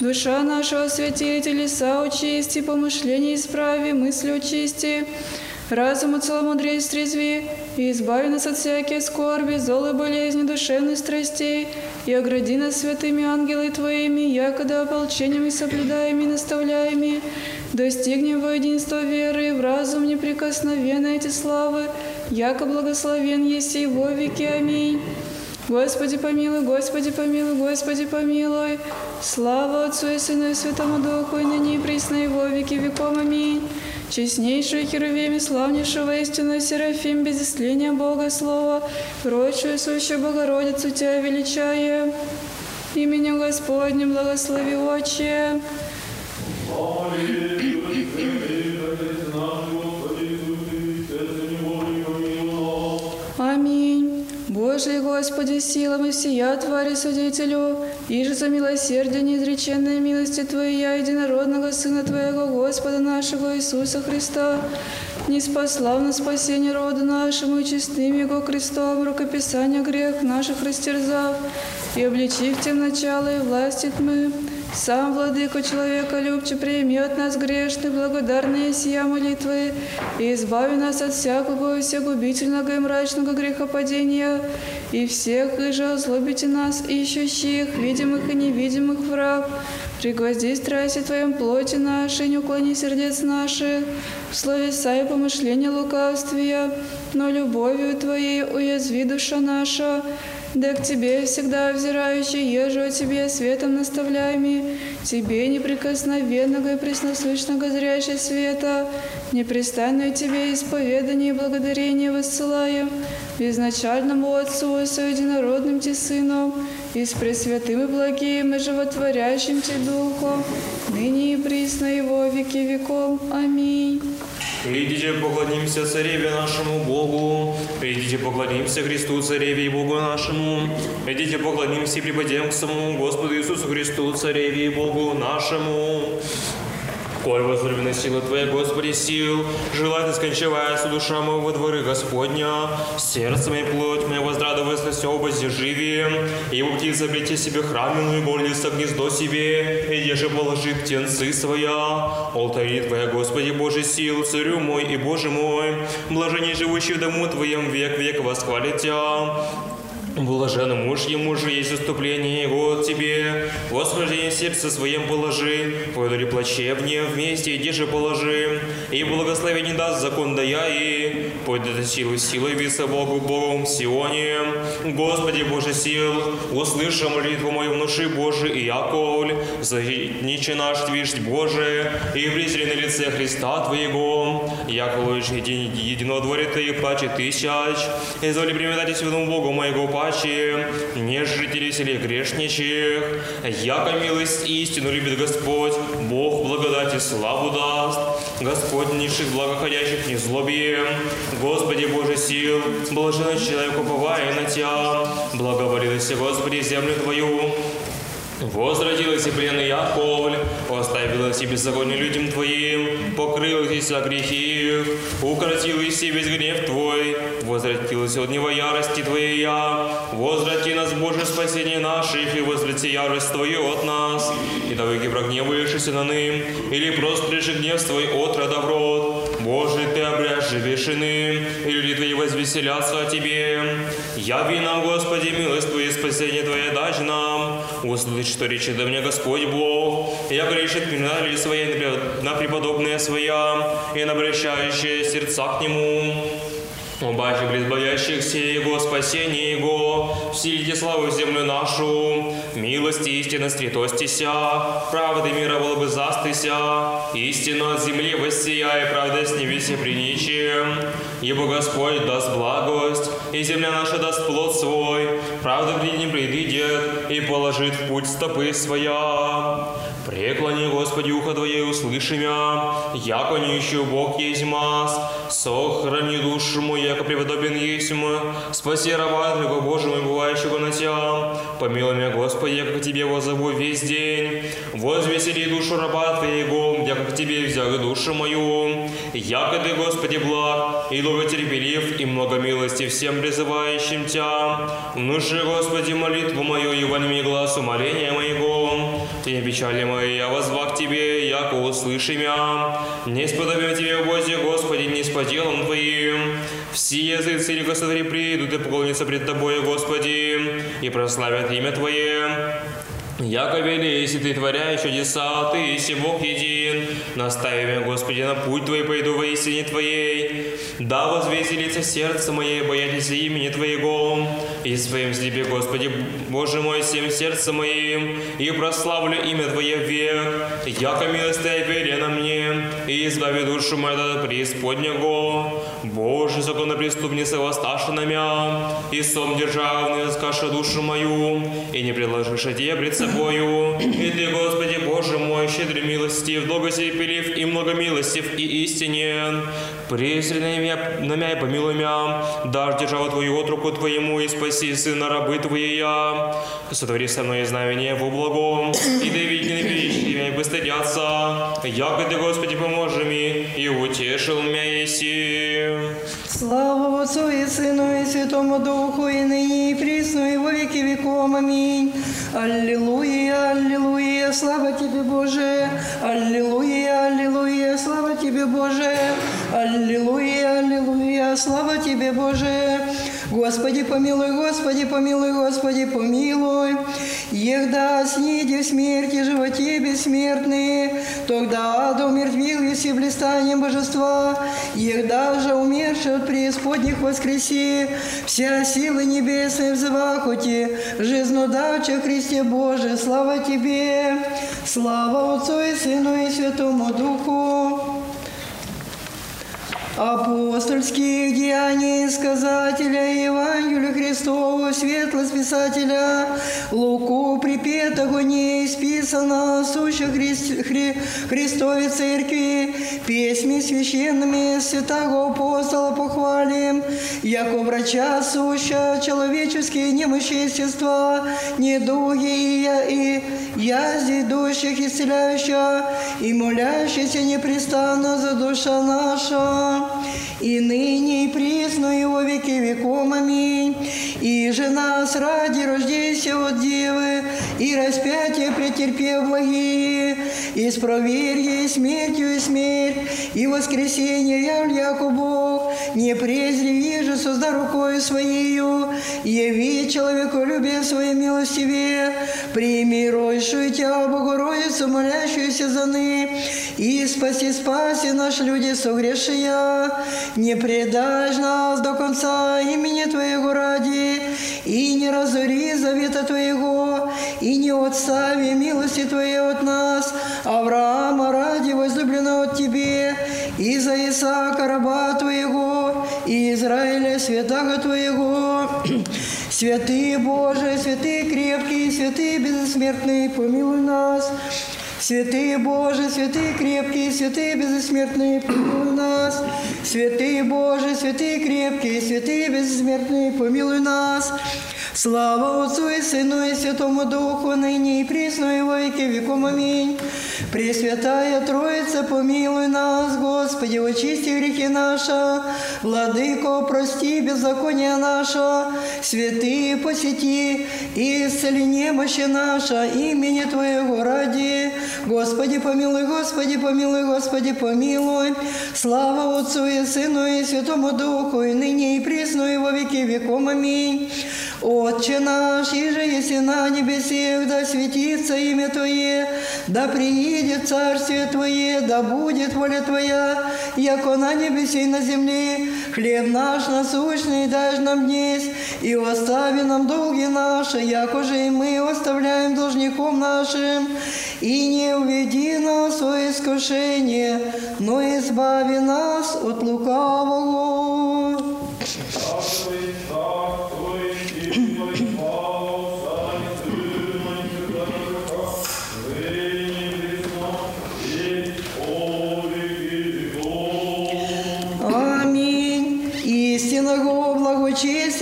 J: Душа наша освети, телеса очисти, помышления исправи, мысли очисти. Разуму целомудрие стрезви, и избави нас от всякие скорби, злой болезни, душевных страстей, и огради нас святыми ангелы Твоими, якода ополчениями соблюдаеми и наставляеми, достигнем во единство веры, в разум неприкосновенной эти славы, яко благословен есть и во веки. Аминь. Господи помилуй, Господи помилуй, Господи помилуй. Слава Отцу и Сыну и Святому Духу, и ныне и присно и во веки веком. Аминь. Честнейшую Херувим и славнейшего истину Серафим, без исцеления Бога Слова, прочую сущую Богородицу Тебя величая. Именем Господним благослови Отче. Боже Господи, силами всея Твари Судителю, и же за милосердие неизреченной милости Твоя, единородного Сына Твоего, Господа нашего Иисуса Христа, не спасла на спасение роду нашему и честным Его крестом, рукописание грех наших растерзав, и обличив тем начало и власти тьмы, сам, Владыка человека любче, прими от нас грешных, благодарные сия молитвы, и избави нас от всякого и всегубительного и мрачного грехопадения, и всех, и же озлобите нас, ищущих, видимых и невидимых враг, пригвозди страсти Твоем плоти нашей, не уклони сердец наших, в словеса и помышления лукавствия, но любовью Твоей уязви душа наша, да к Тебе всегда взирающий, ежу о Тебе светом наставляемый, Тебе неприкосновенного и преснослышного зрящий света, непрестанную Тебе исповедание и благодарение воссылаем, безначальному Отцу и соединородным Ти Сыном, и с Пресвятым и благим и животворящим Ти Духом, ныне и присно и во веки веков. Аминь.
K: Идите поклонимся Цареве нашему Богу, идите поклонимся Христу Цареве и Богу нашему, идите поклонимся и к самому Господу Иисусу Христу Цареве и Богу нашему. Коль возлюбленная сила Твоя, Господи, сил, желай ты скончеваясь душа моего во дворы Господня, сердце мое, плоть моя возрадовалась все обоздерживие, и птица обрети себе храменную, болится гнездо себе, и еже положи птенцы своя, алтари Твоя, Господи, Божий сил, Царю мой и Боже мой, блаженней живущий в дому Твоем век век восхвалит Блажен муж ему же есть заступление его от тебе, восхождение сердца своем положи, пойду плачевнее вместе иди же положи, и благословение даст закон дая и пойдет силы силой виса Богу Богом Сионе. Господи Боже сил, услыши молитву мою внуши Божий и яколь, защитниче наш Твишь Боже, и презри на лице Христа Твоего, же един, единодворе Ты плаче тысяч, изволи приметать святому Богу моего паче, не жители селе грешничих, яко милость истину любит Господь, Бог благодати славу даст, Господь низших благоходящих не злобе, Господи Боже сил, блаженный человек уповая на Тебя, благоволилась Господи землю Твою, Возвратилась и Яковль, оставилась и беззаконие людям Твоим, покрылась вся грехи их, укротилась и гнев Твой, возвратилась от него ярости Твоей возврати нас, Боже, спасение наших, и возврати ярость Твою от нас, и навеки прогневаешься на ным, или просто лишь гнев Твой от рода в род. Боже, Ты обряжь иным, и люди Твои возвеселятся о Тебе. Яви нам, Господи, милость Твою, спасение Твое дашь нам. Услышь, что речет до меня Господь Бог. Я грешит меня ли свои на преподобные своя, и на обращающие сердца к Нему. Убачи боящихся Его, спасение Его, вселите славу в землю нашу, милости и истинность святостися, правды мира было бы застыся, истину от земли воссия, и правда с небеси приничием. Ибо Господь даст благость, и земля наша даст плод свой, правда в день предыдет, и положит в путь стопы своя. Преклони, Господи, ухо Твое, услыши мя, яко не ищу Бог есть мас, сохрани душу мою, яко преподобен есть спаси раба Твоего, Боже мой, бывающего на Тебя, помилуй меня, Господи, яко к Тебе возову весь день, возвесели душу раба Твоего, яко к Тебе взял душу мою, яко Ты, Господи, благ, и долготерпелив, и много милости всем призывающим Тебя, внуши, Господи, молитву мою, и воними глаз умоления моего, Ты печали мои, я возвах Тебе, яко услыши мя, не сподобим Тебе, Боже, Господи, не с поделом Твоим, все языцы или государи придут и поклонятся пред Тобой, Господи, и прославят имя Твое. Яко вели, если ты творяешь чудеса, ты, если Бог един, настави меня, Господи, на путь Твой пойду во истине Твоей. Да возвеселится сердце мое, боятелься имени Твоего, и своим слепе, Господи, Боже мой, всем сердцем моим, и прославлю имя Твое век, яко милость Твоя верена мне, и избави душу мою от преисподнего. Боже, законопреступница воссташи на мя, и сом державный воскаша душу мою, и не предложишь Тебе пред собою. И Ты, Господи, Боже мой, щедрый милостив, долготерпелив и многомилостив и истинен. Презри на меня, на меня и помилуй меня, дашь державу Твою от руку Твоему, и спаси сына рабы Твоя. Сотвори со мной знамение во благом, и да види небесные меня и постыдятся. Яко Ты, Господи, поможи мне, и утешил меня еси.
L: Слава Отцу и Сыну и Святому Духу, и ныне и присно, и во веки веком. Аминь. Аллилуйя, аллилуйя, слава Тебе, Боже. Аллилуйя, аллилуйя, слава Тебе, Боже. Аллилуйя, аллилуйя, слава Тебе, Боже. Господи, помилуй, Господи, помилуй, Господи, помилуй. Егда в смерти, животе бессмертные, тогда да умертвил еси блистанием божества, егда же умерший от преисподних воскреси, вся сила небесная взывах оти, жизнодавче Христе Боже, слава Тебе, слава Отцу и Сыну и Святому Духу. Апостольских деяний сказателя Евангелия Христову, светло списателя, Луку припетого не исписано, суща Хри... Хри... Христовой Церкви, песьми священными святого апостола похвалим, яко врача суща человеческие немощи естества, недуги и, и язди дущих исцеляющая, и молящийся непрестанно за душа наша и ныне и присно и во веки веком. Аминь. И же нас ради рождения от Девы, и распятие претерпев благие, и с проверье, смертью, и смерть, и воскресение явль, Бог, не презри вижу, созда рукою Своею, яви человеку любе своей милостиве, прими ройшую Тебя, Богородицу, молящуюся за ны, и спаси, спаси наш люди согрешия, не предашь нас до конца имени Твоего ради, и не разори завета Твоего, и не отстави милости Твоей от нас, Авраама ради возлюбленного от Тебе, и за Исаака раба Твоего, и Израиля святаго Твоего. Святые Боже, святые крепкие, святые безсмертные, помилуй нас. Святые Боже, святые крепкие, святые безсмертные, помилуй нас. Святые Боже, святые крепкие, святые безсмертные, помилуй нас. Слава Отцу і Сину, і Святому Духу, нині, і прісно, і во віки віком. Амінь. Пресвятая Троїця, помилуй нас, Господи, очисти гріхи наша, владико, прости, беззаконие наше, святые посети, і исцели немощи наша, имени Твоего ради, Господи, помилуй, Господи, помилуй, Господи, помилуй. Слава Отцу и Сыну и Святому Духу, и ныне, и прісно, і во веки, веком Аминь. Отче наш, и же еси на небесех, да светится имя Твое, да приидет Царствие Твое, да будет воля Твоя, яко на небесе и на земле. Хлеб наш насущный дашь нам днесь, и остави нам долги наши, яко же и мы оставляем должником нашим. И не уведи нас во искушение, но избави нас от лукавого. Аминь.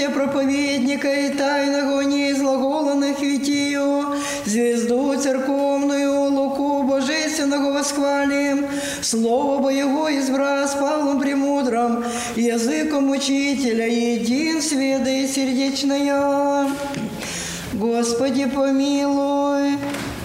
L: Проповедника и тайного неизглаголанных витию, звезду церковную, луку божественного восхвалим, слово Боего избра с Павлом Премудрым, языком учителя, един сведы сердечная. Господи помилуй,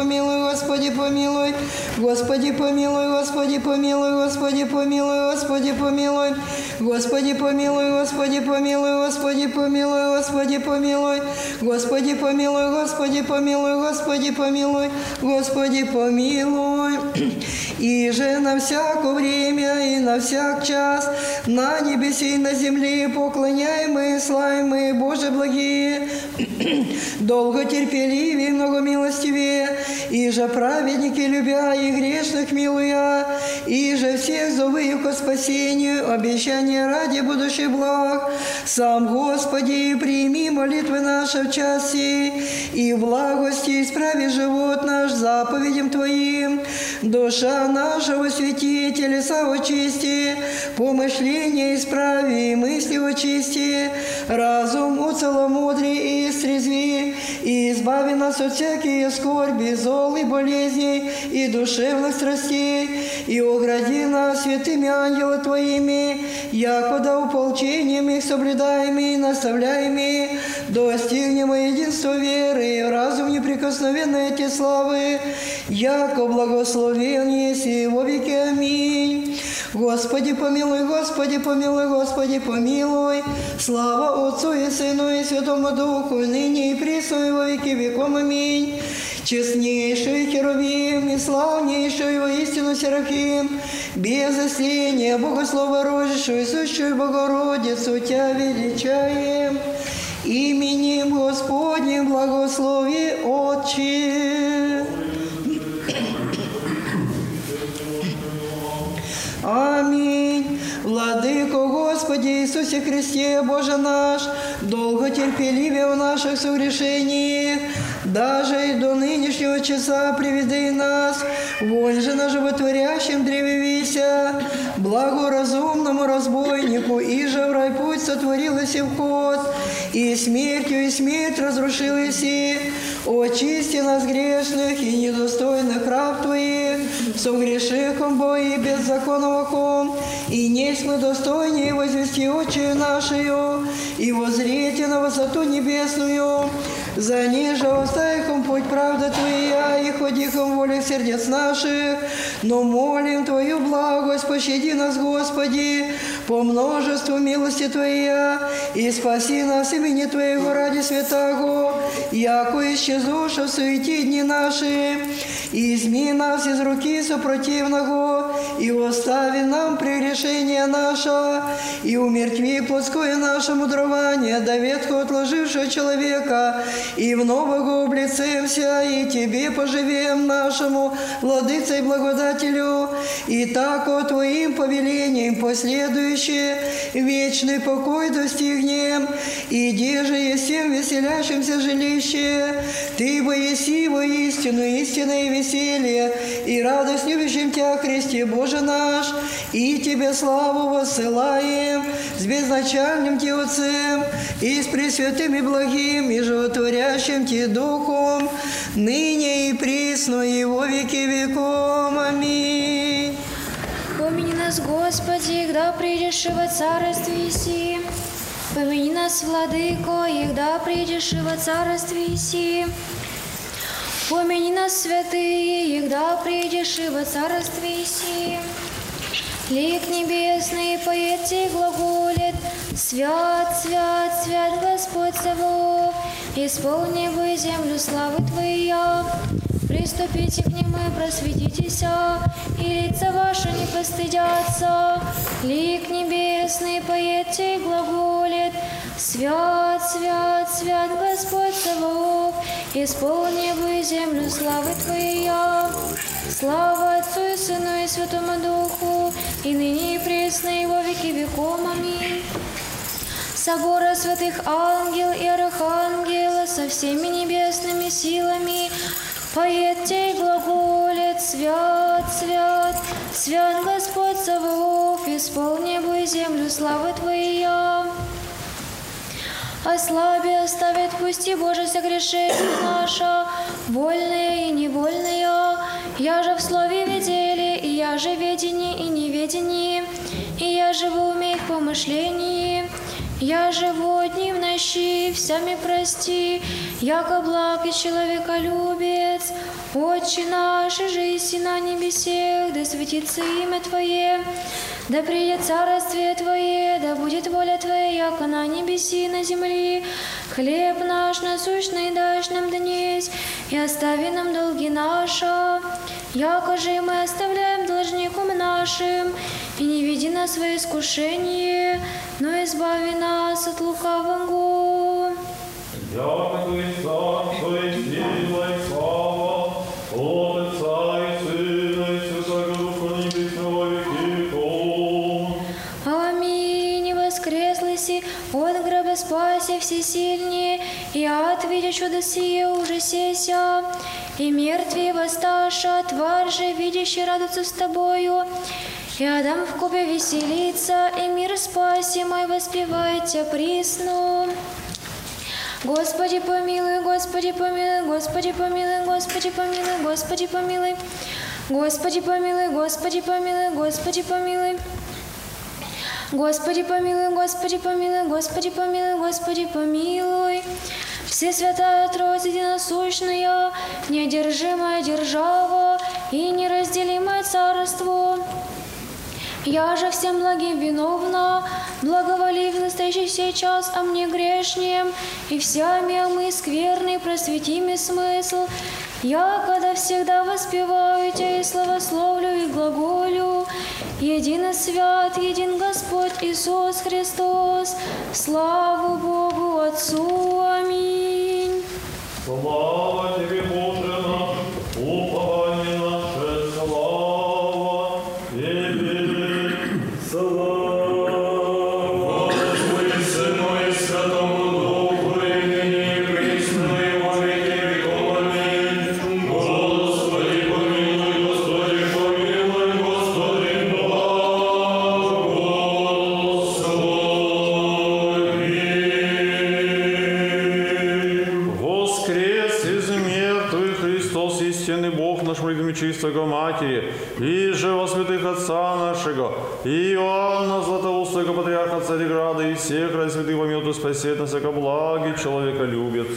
L: помилуй, Господи, помилуй. Господи, помилуй, Господи, помилуй, Господи, помилуй, Господи, помилуй. Господи, помилуй, Господи, помилуй, Господи, помилуй, Господи, помилуй. Господи, помилуй, Господи, помилуй, Господи, помилуй, Господи, помилуй. И же на всякое время и на всяк час на небесе и на земле поклоняемые, славимые, Боже благие, долго терпеливее, много милостивее, и же праведники любя и грешных милуя, и же всех зовы ко спасению, обещания ради будущих благ. Сам Господи, прими молитвы наши в часе, и в благости исправи живот наш заповедям Твоим. Душа нашего свети, телеса очисти, помышления исправи, мысли очисти, разум уцеломудри и стрезви, и избави нас от всякие скорби, зол и болезней, и душевных страстей, и огради нас святыми ангелы Твоими, якуда уполчением их соблюдаеми и наставляеми, достигнем единства веры и разум неприкосновенной эти славы, яко благословен есть и во веки. Аминь. Господи помилуй, Господи помилуй, Господи помилуй. Слава Отцу и Сыну и Святому Духу, ныне и присно и во веки веком. Аминь. Честнейший Херувим и славнейший воистину Серафим, без осления Богослова рожившую, сущую Богородицу Тя величаем. Именем Господним благослови Отче. Аминь. Владыко Господи Иисусе Христе, Боже наш, долго терпеливее в наших согрешениях, даже и до нынешнего часа приведи нас, воль же на животворящем древе вися, благоразумному разбойнику, и же в рай путь сотворилась и вход, и смертью и смерть разрушилась и очисти нас грешных и недостойных раб Твоих, согрешихом Бо и беззаконного и несть мы достойнее возвести очи нашою, и возрете на высоту небесную, за ниже оставихом путь правда Твоя, и ходихом воле сердец наших, но молим Твою благость, пощади нас, Господи, по множеству милости Твоя, и спаси нас имени Твоего ради святаго, яко исчезуша в суете дни наши, и изми нас из руки супротивного, и остави нам прегрешение наше, и умертви плотское наше мудрование, до ветхо отложившего человека, и в нового облицемся, и Тебе поживем нашему, Владыце и Благодателю, и так о Твоим повелениям последующие вечный покой достигнем, и же есть всем веселящимся жилище, Ты бы еси воистину истинное веселье, и радость любящим Тебя, Христе Боже наш, и Тебе славу воссылаем с безначальным Тевцем, и с Пресвятым и благим, и животворящим Те Духом, ныне и присно, и во веки веком. Аминь.
M: Помяни нас, Господи, когда придешь во царстве си. Помяни нас, Владыко, и когда придешь во царстве си. Помяни нас, святые, и когда придешь во царстве си. Лик небесный поэте глаголит, Свят, свят, свят Господь Савов, Исполни вы землю славы Твоя. Приступите к ним и просветитесь, и лица ваши не постыдятся. Лик небесный поэте глаголит, Свят, свят, свят Господь Савов, Исполни вы землю славы Твоя. Слава Отцу и Сыну и Святому Духу, и ныне и пресно, и во веки веком. Аминь. Собора святых ангел и архангела со всеми небесными силами поэте и глаголит Свят, свят, свят Господь Саваоф, исполни бы землю славы Твоя. Ослаби, оставит, пусти, Боже, согрешение наше, вольное и невольное. Я же в слове видели, и я же в и неведении, и я же в в помышлении. Я живу днем нощи, всеми прости, яко благ и человеколюбец. Отче наш, жизнь на небесех, да светится имя Твое, да придет царствие Твое, да будет воля Твоя, яко на небеси на земли. Хлеб наш насущный дашь нам днесь, и остави нам долги наши, яко же мы оставляем должникам нашим, и не веди нас в искушение, но избави нас от лукавого.
B: Яко
M: спаси всесильнее, и от видя чудо сие уже сеся, и мертвые воссташа, тварь же, видящий радуется с тобою, и Адам в купе веселится, и мир спаси мой воспевает тебя присно. Господи помилуй, Господи помилуй, Господи помилуй, Господи помилуй. Господи помилуй, Господи помилуй, Господи помилуй. Господи помилуй, Господи помилуй, Господи помилуй, Господи помилуй. Все святая Троица единосущная, неодержимая держава и неразделимое царство. Я же всем благим виновна, благоволи в настоящий сей час о мне грешнем, и всеми мы скверный просвети мне смысл. Я, когда всегда воспеваю Тебя и славословлю и глаголю, един свят, един Господь Иисус Христос, славу Богу Отцу, аминь.
B: Слава Тебе,
H: помилуй
B: спасет нас, яко благи человека любит.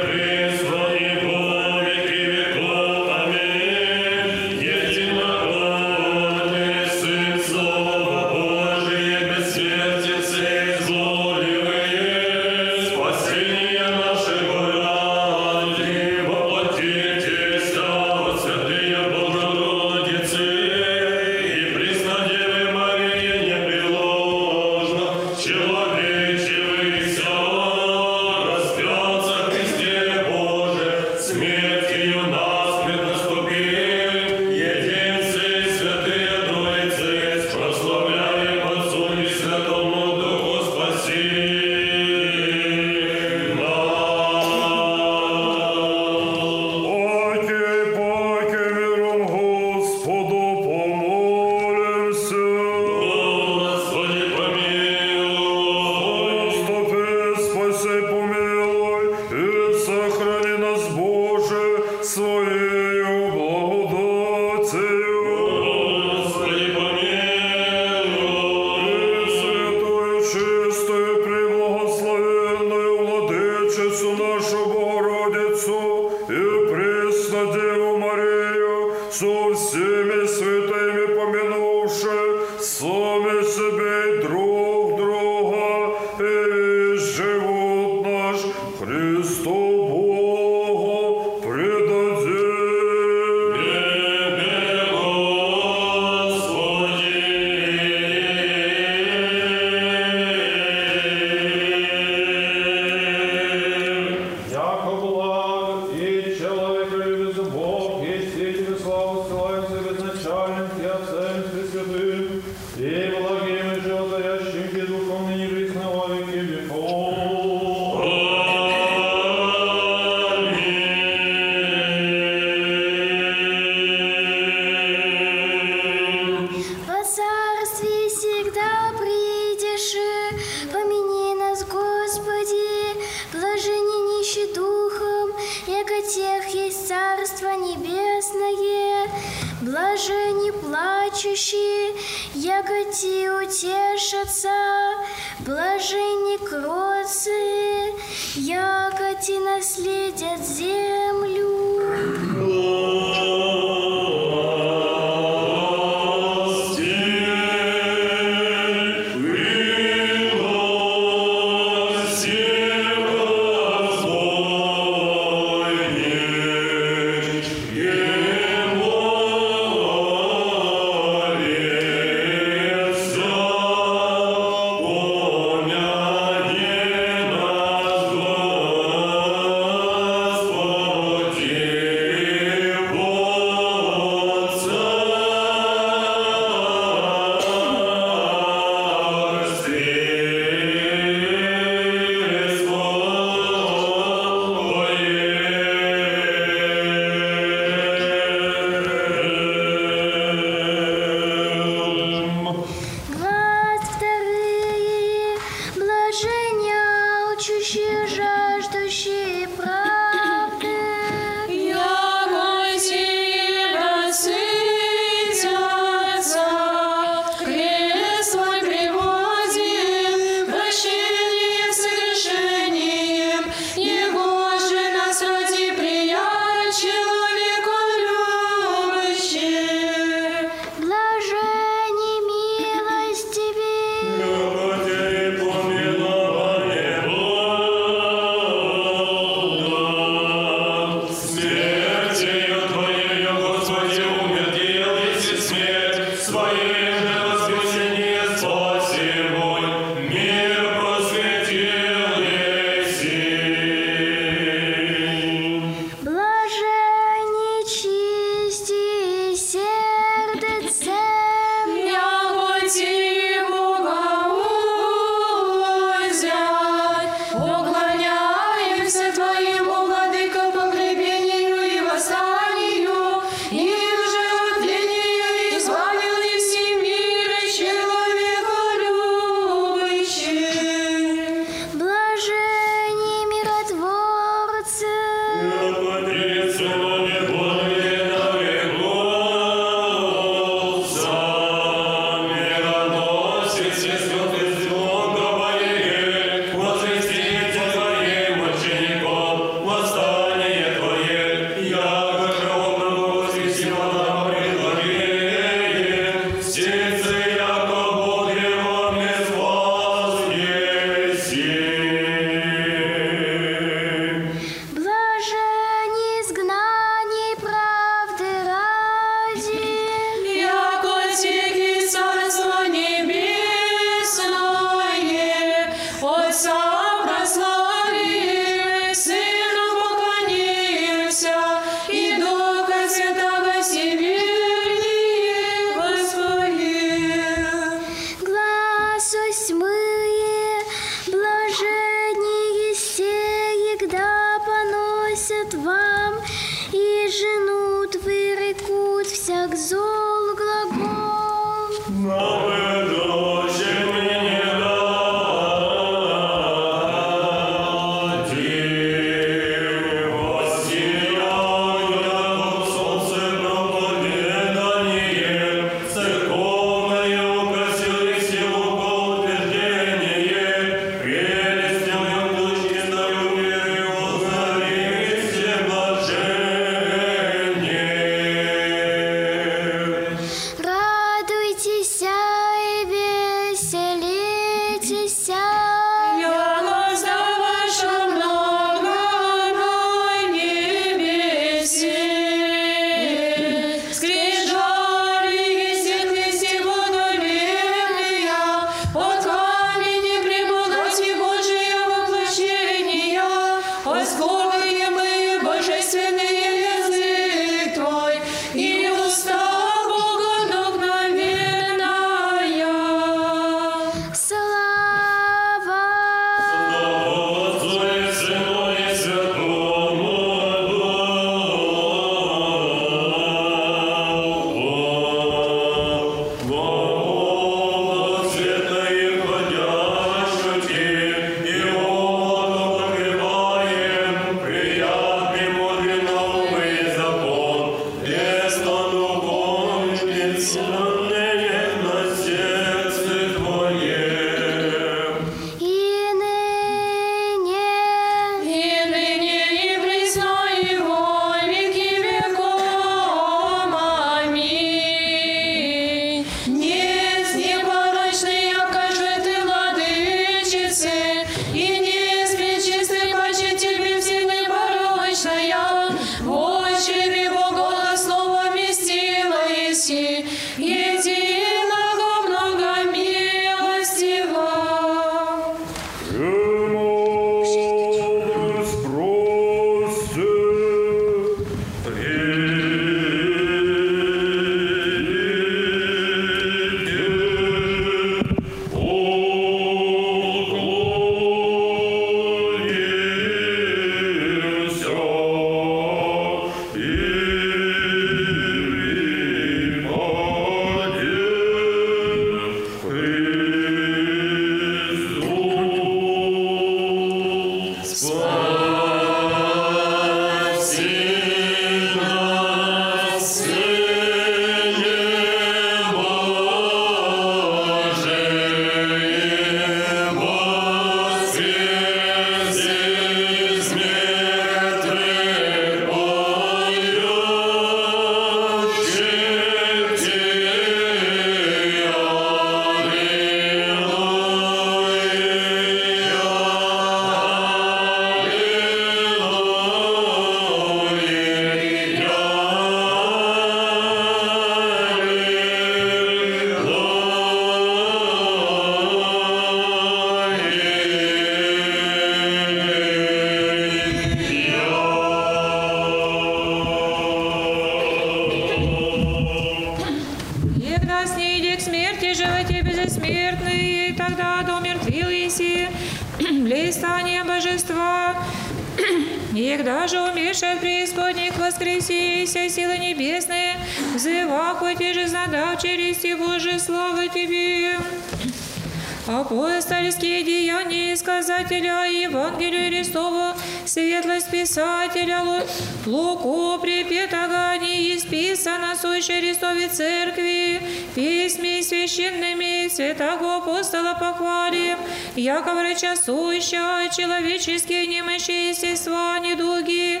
B: Яко
J: врача суща человеческие немощи, естества, недуги,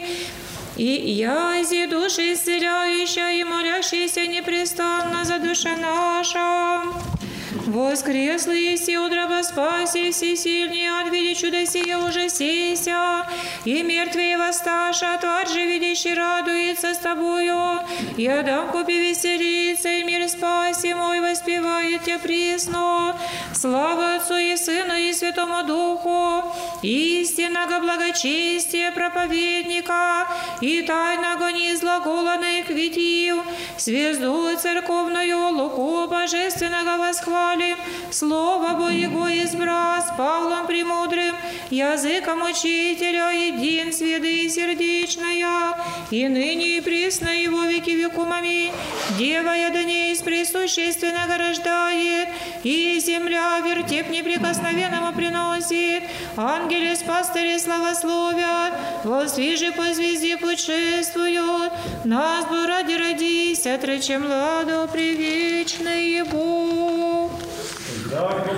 J: и язи души исцеляющая и молящаяся непрестанно за душа наша. Воскреслый еси от раба спаси, всесильнее от виде чуда сия уже сеся, и мертвые воссташа, тварь же видящий радуется с тобою, и Адам купи веселится, и мир спаси мой воспевает тебя присно. Сыну и Святому Духу, истинного благочестия проповедника, и тайного неизлаголанных витив, звезду церковную луку божественного восхвалим, Слово Бого избра с Павлом Премудрым, языком учителя един сведы сердечная, и ныне и присно и во веки векум аминь. Дева я до ней из присущественного рождает, и земля вертеп неприкосновенному приносит, ангели с пастыри славословят, воздвижи по звезде путешествуют, нас бы ради родись, отречем ладу привечный Бог.
B: Яко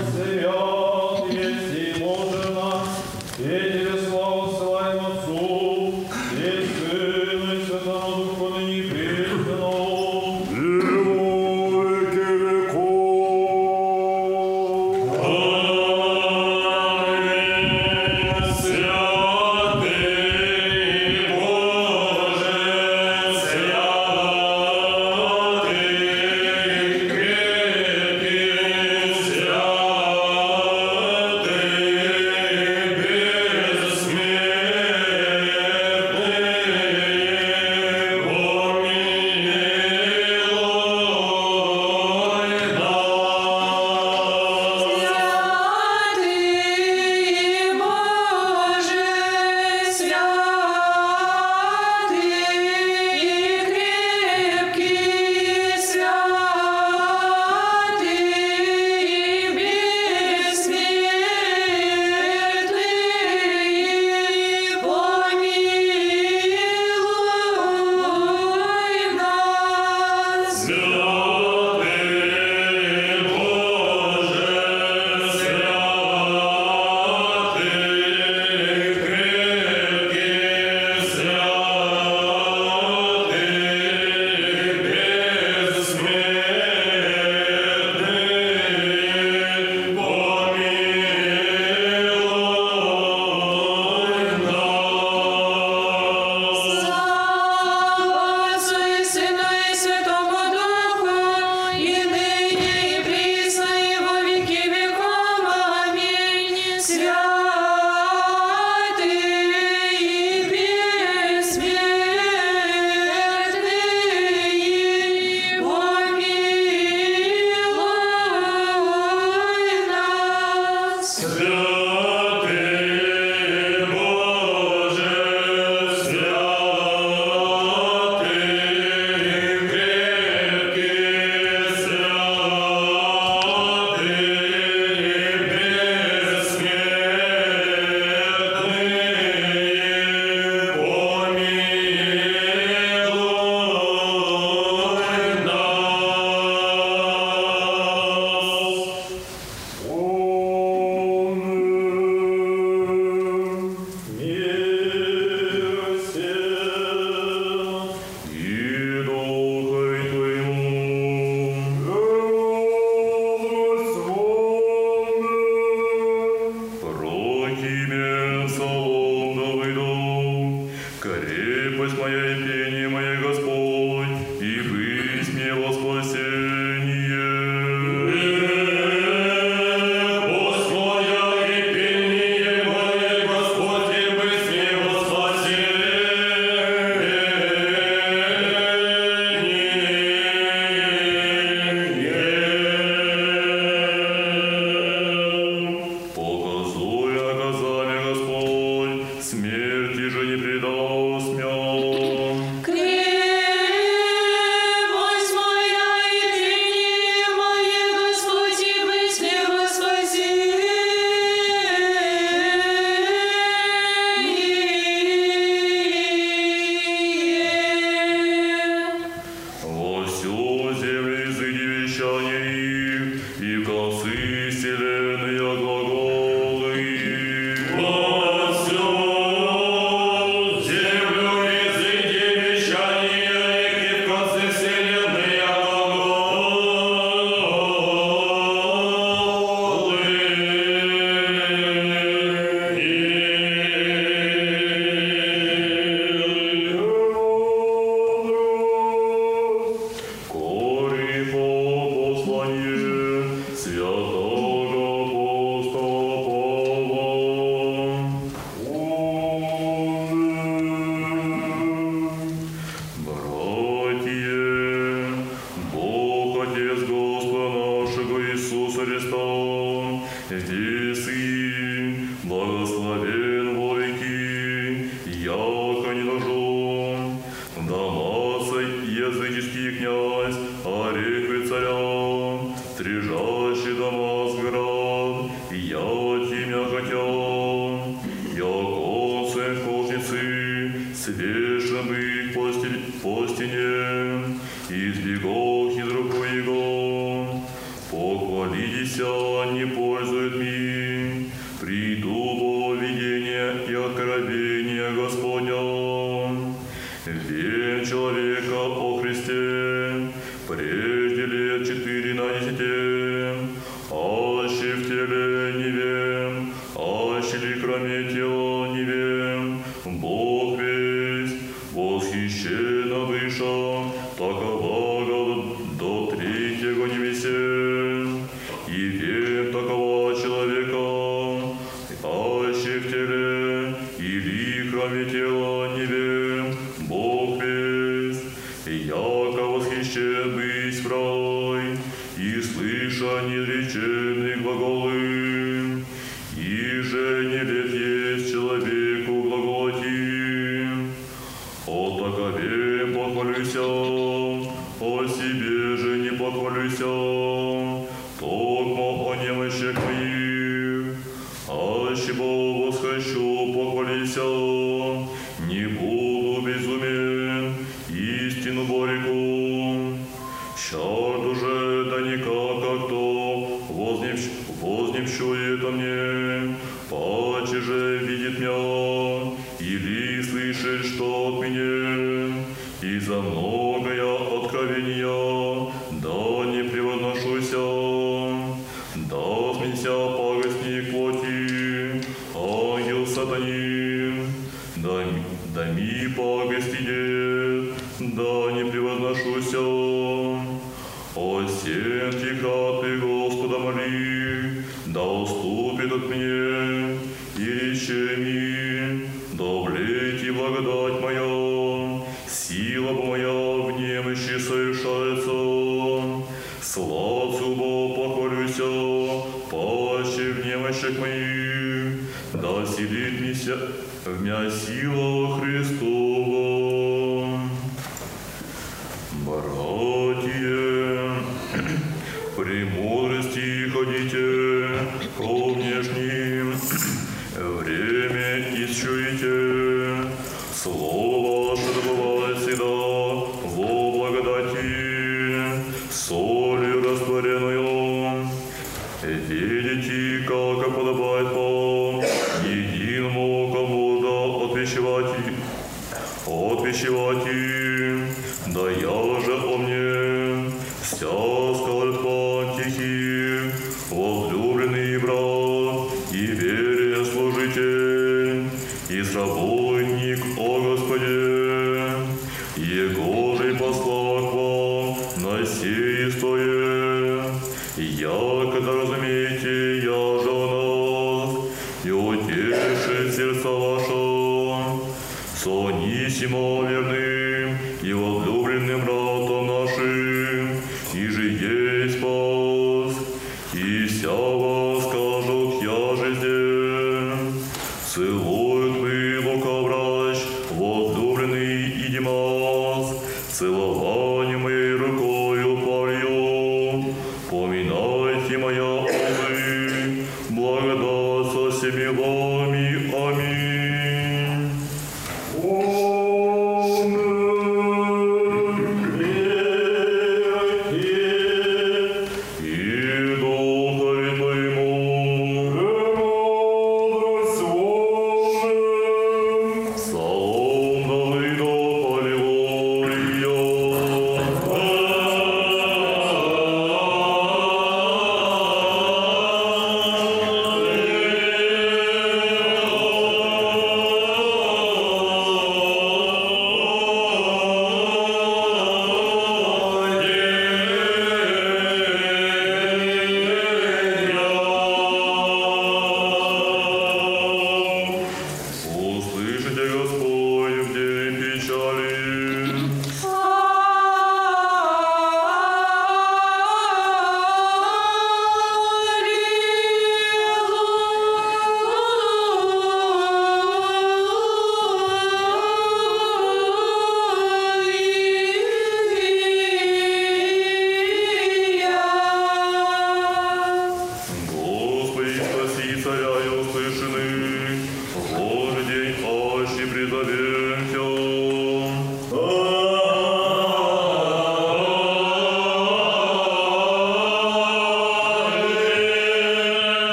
H: моих, да селит мися, в мя сила Христова.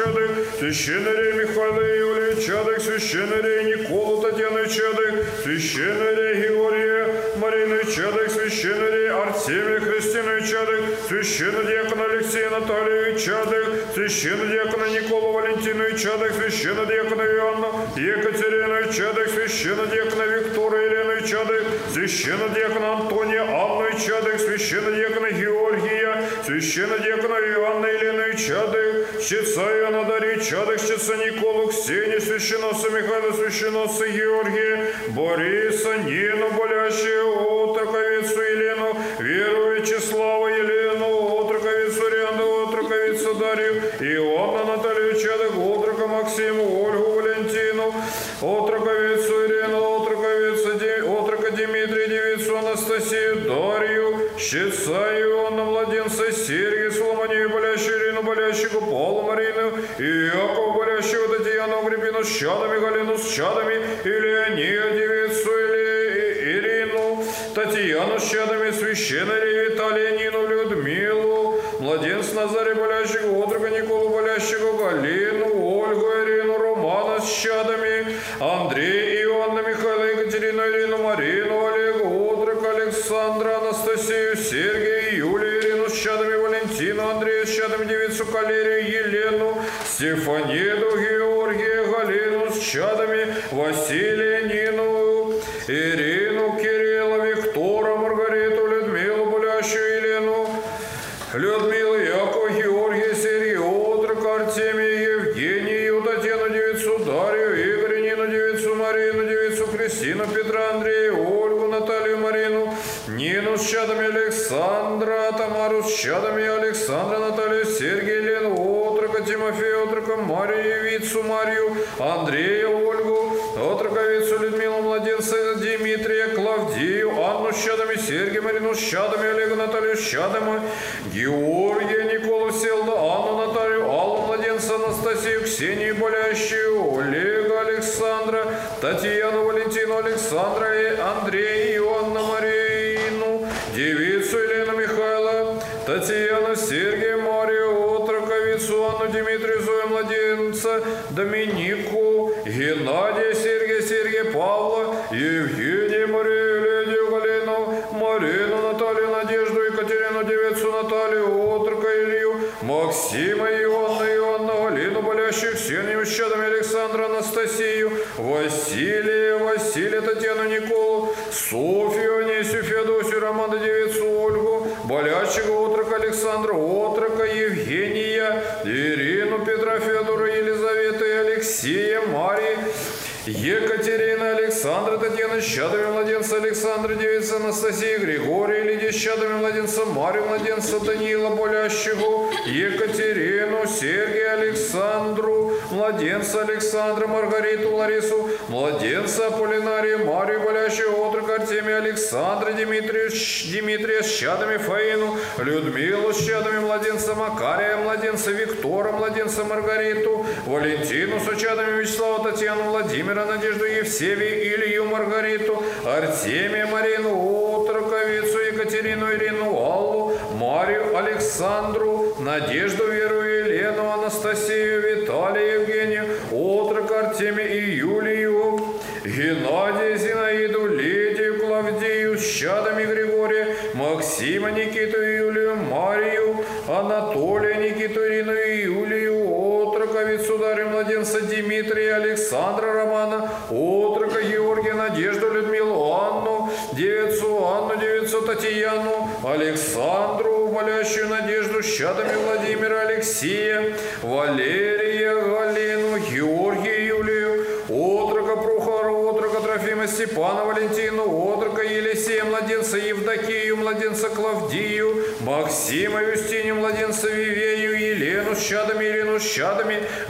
N: Чадык, священнарей Михаила Юлия Чадык, священнарей Никола Татьяны Чадык, священнарей Георгия Марины Чадык, священнарей Артемия Христины Чадык, священнодиакона Алексея Натальевича Чадык, священнодиакона Никола Валентина Чадык, священнодиакона Иоанна Екатерина Чадык, священнодиакона Виктория Елена Чадык, священнодиакона Антония Анна Чадык, священнодиакона Георгия, священнодиакона Иоанна чтеца Иоаннадари, чадых чтеца Николу, Ксении, священноса Михаила, священноса Георгия, Бориса, Нину, болящего Анастасии, Григория, Ледещада, Младенца, Марию, Младенца, Даниила, Болящего, Екатерину, Сергия, Александру, Младенца, Александра, Маргариту, Ларису, Младенца, Аполлинария, Марию, Болящего, Отрока, Артемия, Александра, Дмитрия, Дмитрия, Щадами, Фаину, Людмилу, Щадами, Младенца, Макария, Младенца, Виктора, Младенца, Маргариту, Валентину, Сучадами, Вячеслава, Татьяну, Владимира, Надежду, Евсевию, Илью, Маргариту, Артемия, Марину, Екатерину, Ирину, Аллу, Марию, Александру, Надежду, Веру, Елену, Анастасию, с чадами, Ирину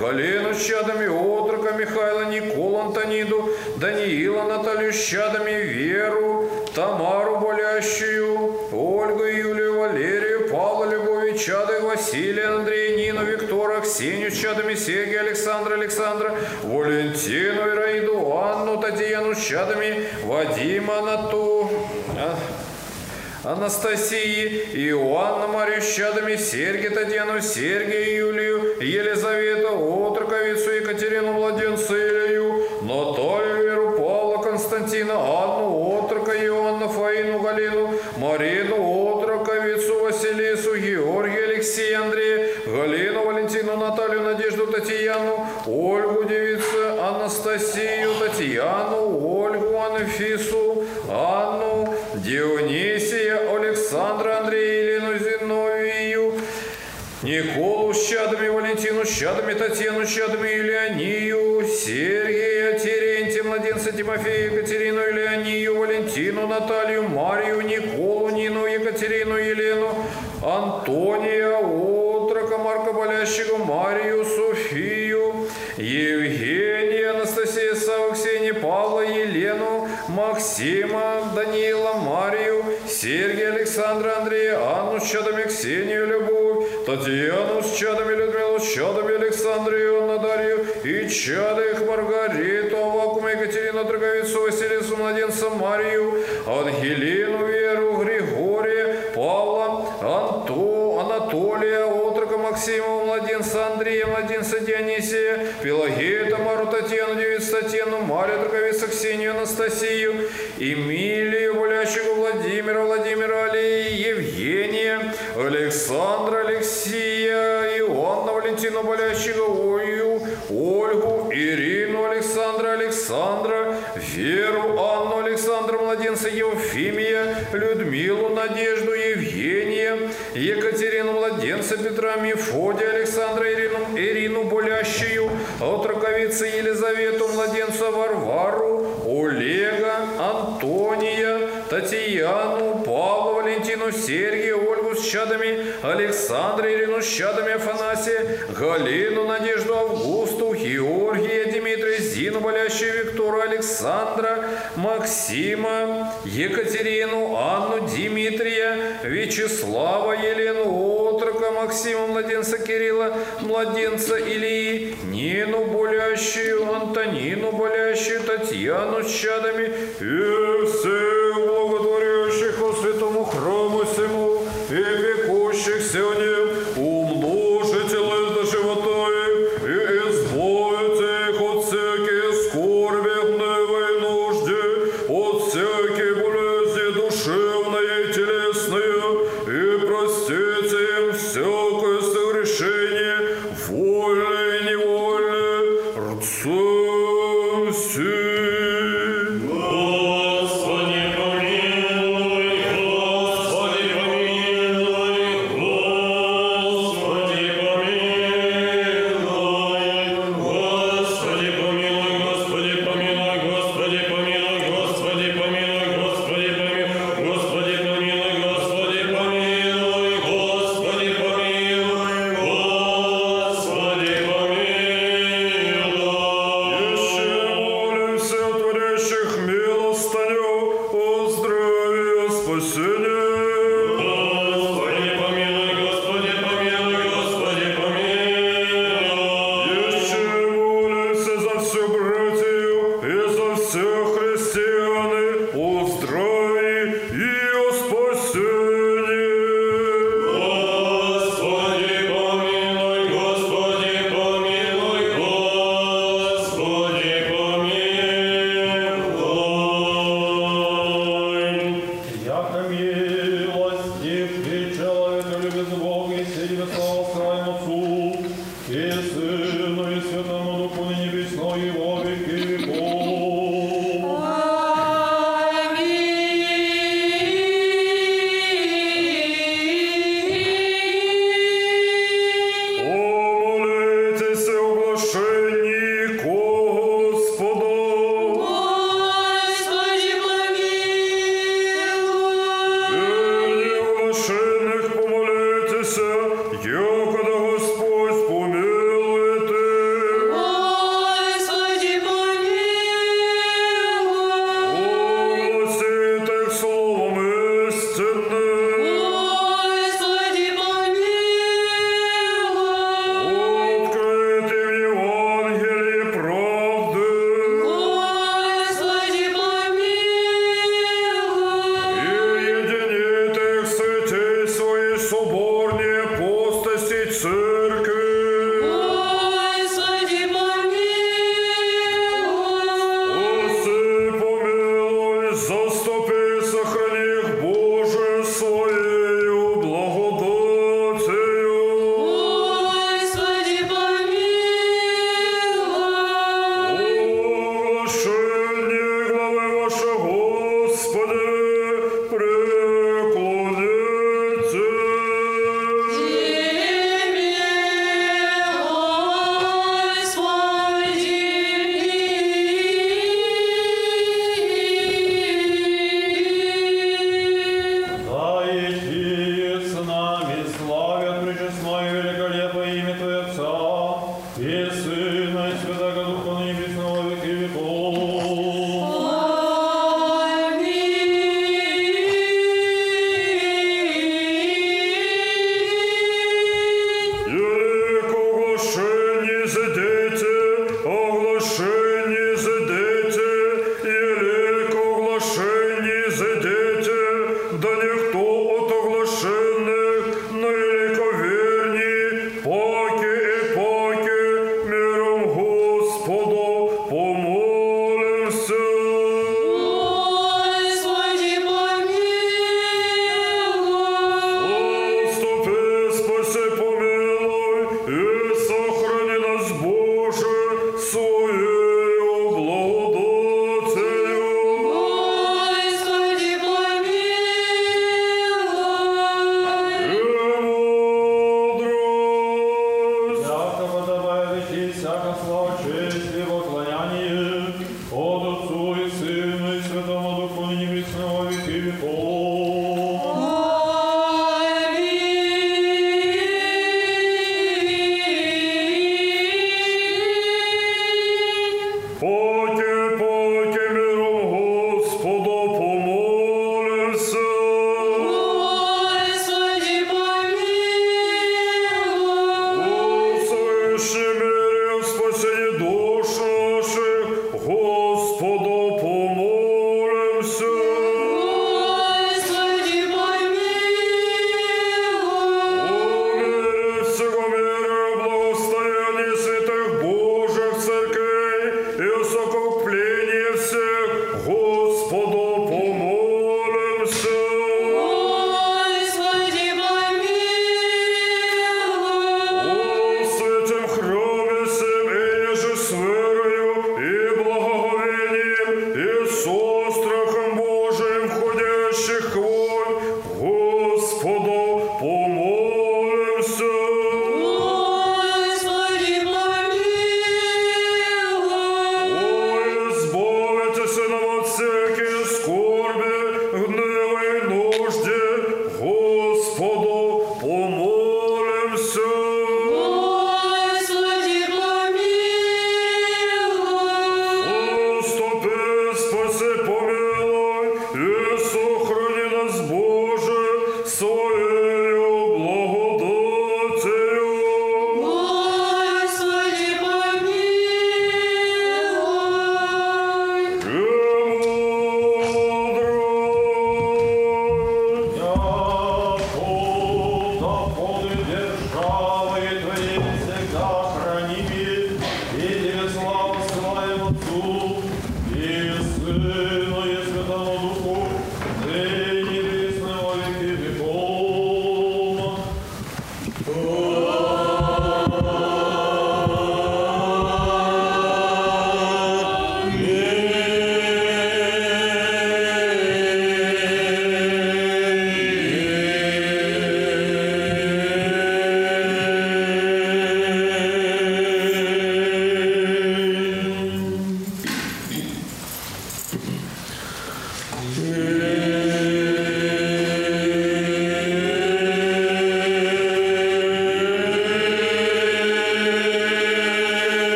N: Галину с чадами, Отрока Михайла, Николу Антониду, Даниила Наталью с чадами, Веру, Тамару болящую, Ольгу, Юлию, Валерию, Павла, Любови, Чады, Василия, Андрея, Нину, Виктора, Ксению с чадами, Сергия, Александра, Александра, Валентину, Ираиду, Анну, Татьяну с чадами, Вадима, Анату, а, Анастасии, Иоанна Марию с чадами, Сергия Татьяну, Сергия Юлию, Елизавету, konuşuyorduk. Пелагею, Тамару, Татьяну, Девицу, Татьяну, Марию, Драговицу, Ксению, Анастасию, Эмилию, Болящего, Владимира, Владимира, Алии, Евгения, Александра, Алексея, Иоанна, Валентина, Болящего, Ою, Ольгу, Ирину, Александра, Александра, Веру, Анну, Александра, Младенца, Евфимия, Людмилу, Надежду, Евгения, Екатерину, Младенца, Петра, Мефодия, Александра, Ирину, Болящую, Отроковица, Елизавету, Младенца, Варвару, Олега, Антония, Татьяну, Павла, Валентину, Сергия, Ольгу с чадами, Александра, Ирину с чадами, Афанасия, Галину, Надежду, Августу, Георгия, Дмитрия, Зину, Болящую, Виктору, Александра, Максима, Екатерину, Анну, Дмитрия, Вячеслава, Елену, Максима, Младенца Кирилла, Младенца Ильи, Нину, Болящую, Антонину, Болящую, Татьяну с чадами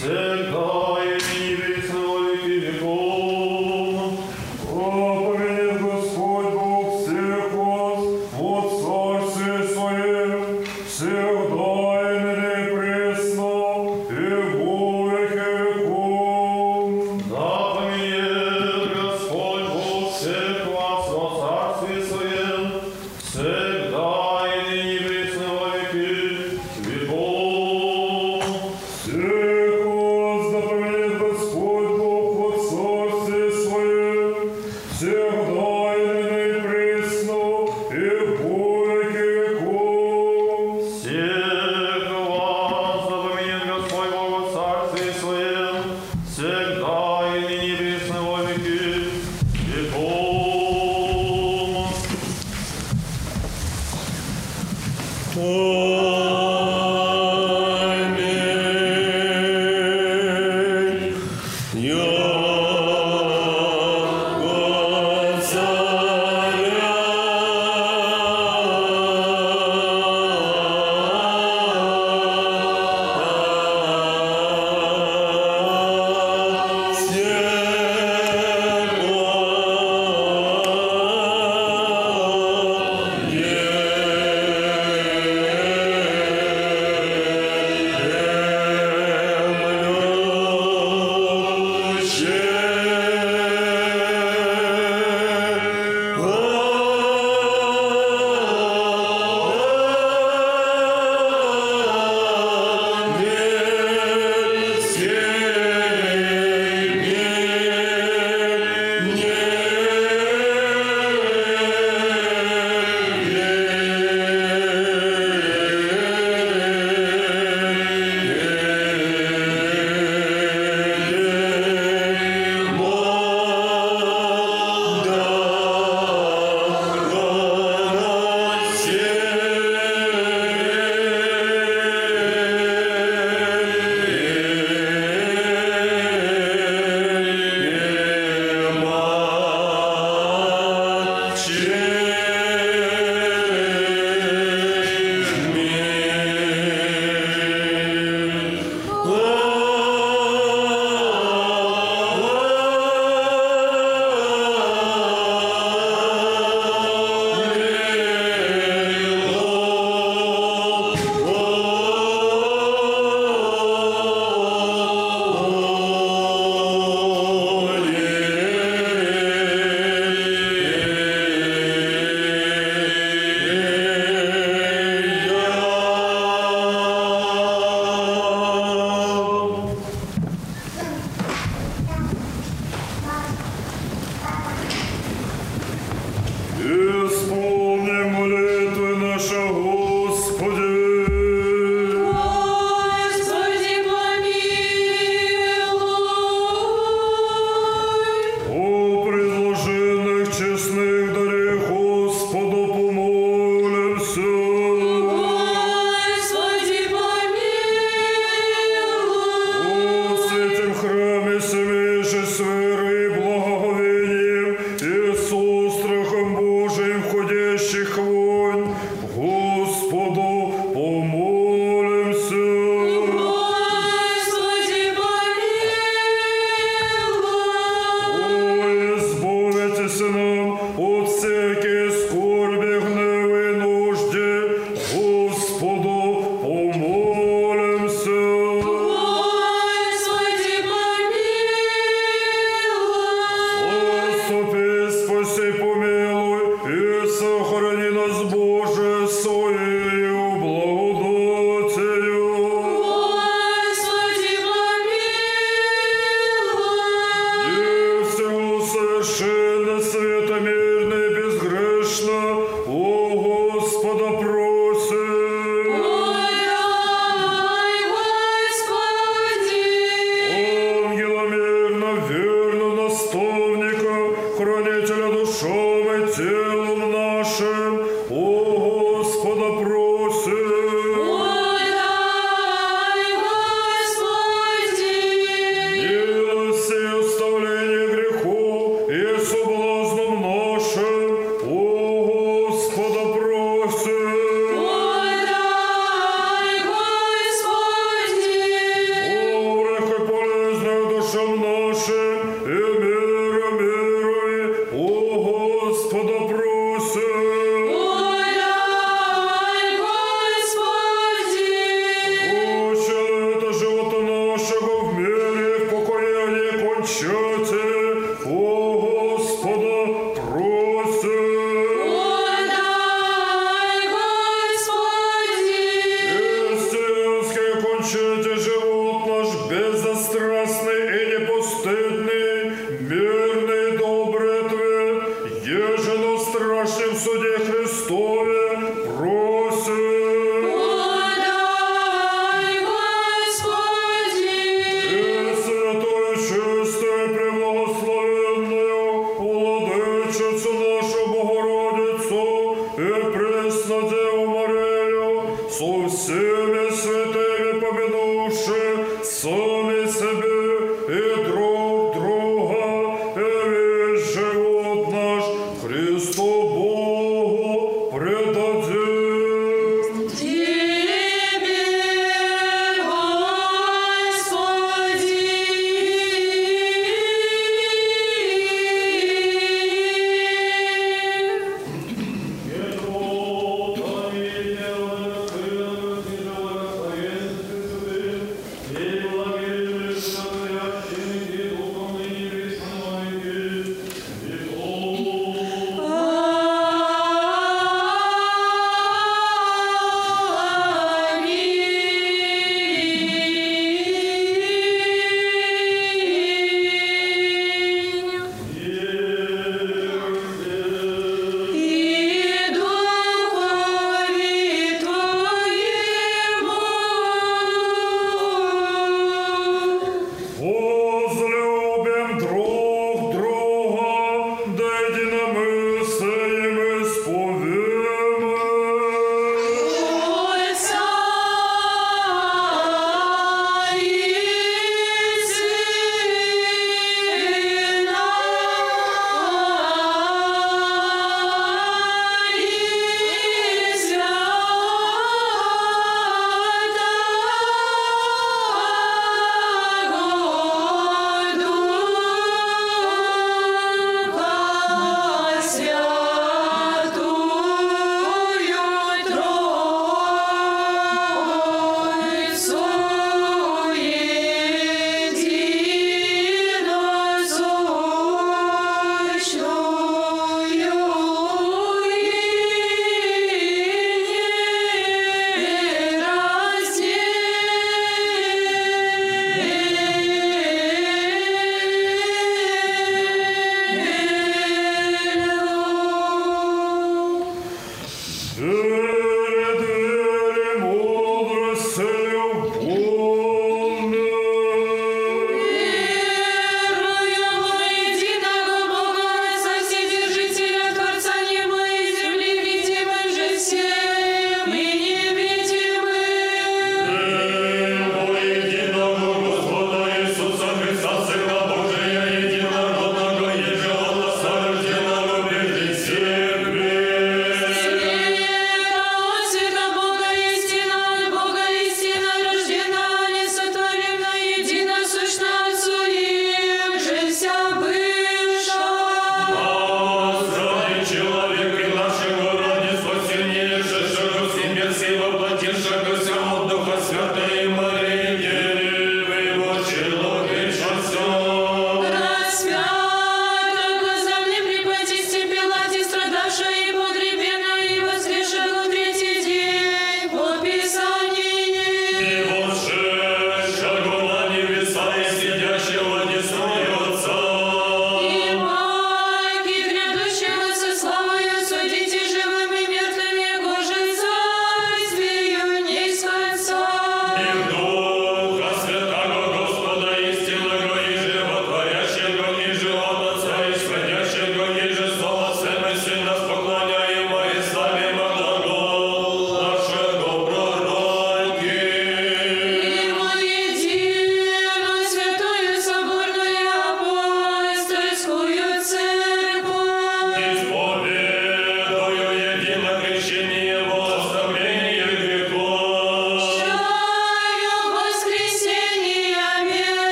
B: Schön.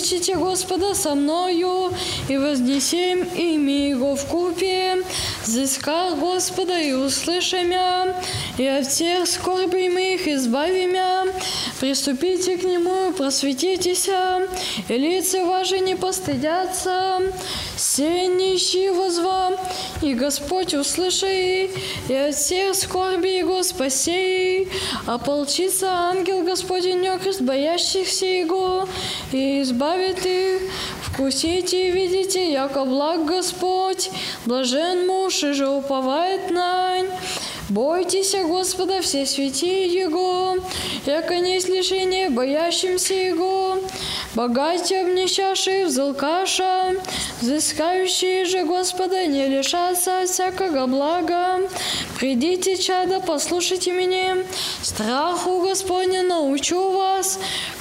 B: Возвеличите Господа со мною, и вознесем имя Его в купе. Зыска Господа и услыши мя, и от всех скорбей моих избави мя. Приступите к Нему и просветитесь, и лица ваши не постыдятся. Все нищие возва, и Господь услыши, и от всех скорбей Его спасей. Божий, а ополчится ангел Господенек, боящихся Его, и избавит их. Вкусите и видите, яко благ Господь, блажен муж, и же уповает на
J: Бойтесь Господа все святые Его, яко не лишение боящимся Его. Богатие обнищавшие взалкаша, взыскающие же Господа не лишатся всякого блага. Придите, чада, послушайте меня, страху Господня научу вас.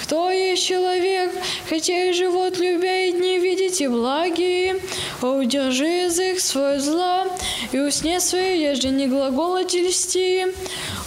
J: Кто есть человек, хотя и живот любя, и дни видите благие, удержи язык свой зла, и усне свои, ежели не глаголать и льсти.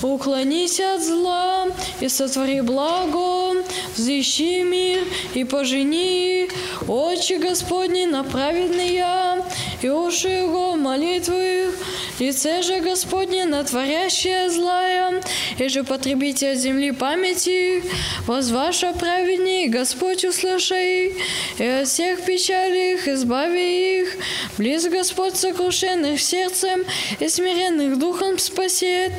J: Уклонись от зла, и сотвори благо, взыщи мир, и пожени. Очи Господни на праведные, и уши его молитвы. Лице же Господне на творящее злая, и же потребите от земли памяти, возваша праведней, Господь услышай, и от всех печалей их избави их, близ Господь сокрушенных сердцем и смиренных духом спасет,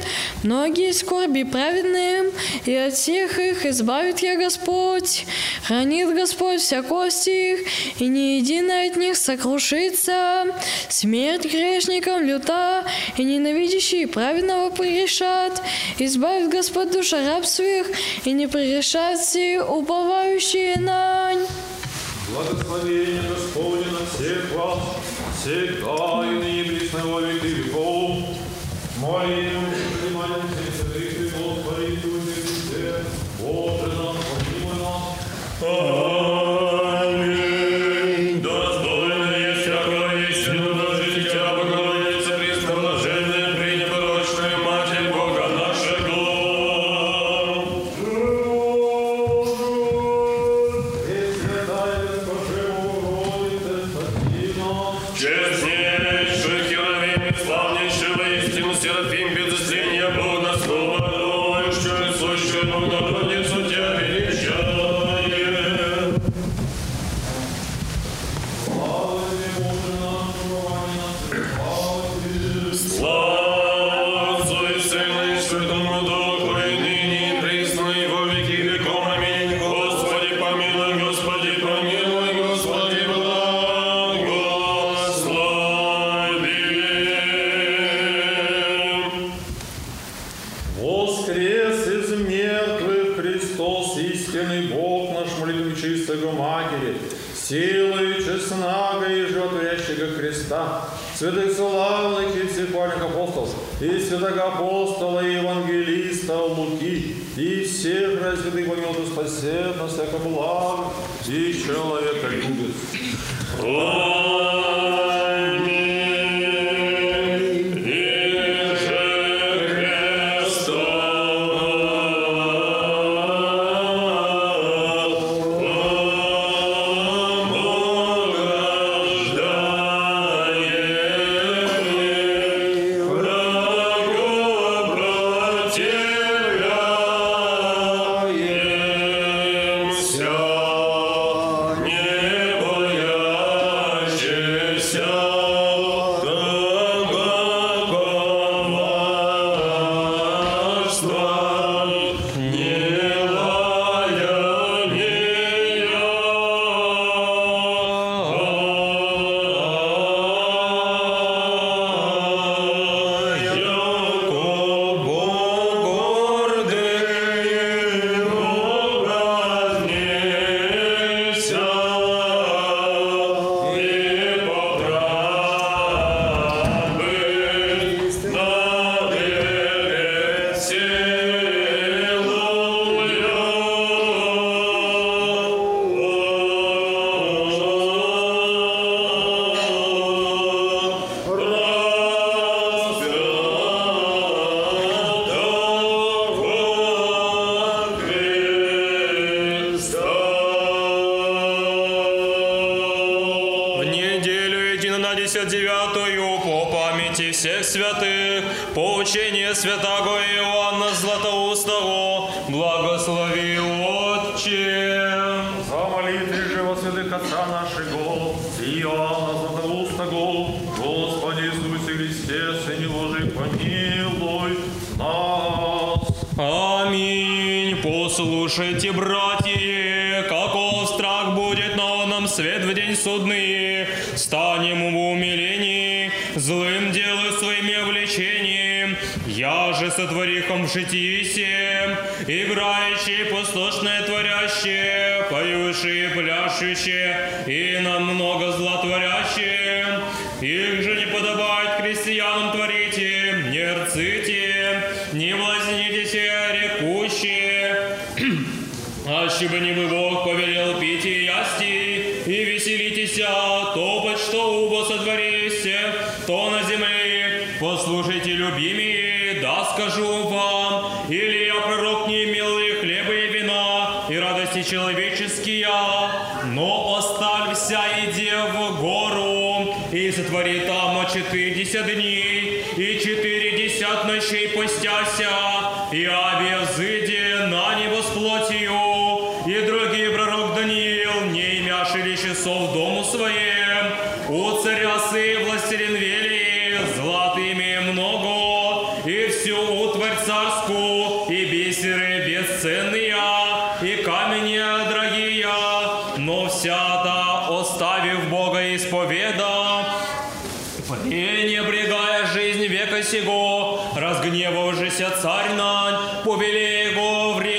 J: многие скорби праведным, и от всех их избавит я Господь, хранит Господь вся кость их, и ни единая от них сокрушится, смерть грешникам люта, и ненавидящие праведного прегрешат, избавит Господь душа раб своих, и не прегрешат все уповающие нань.
B: Благословение Господне на всех вас, всегда и ныне веков. Молим,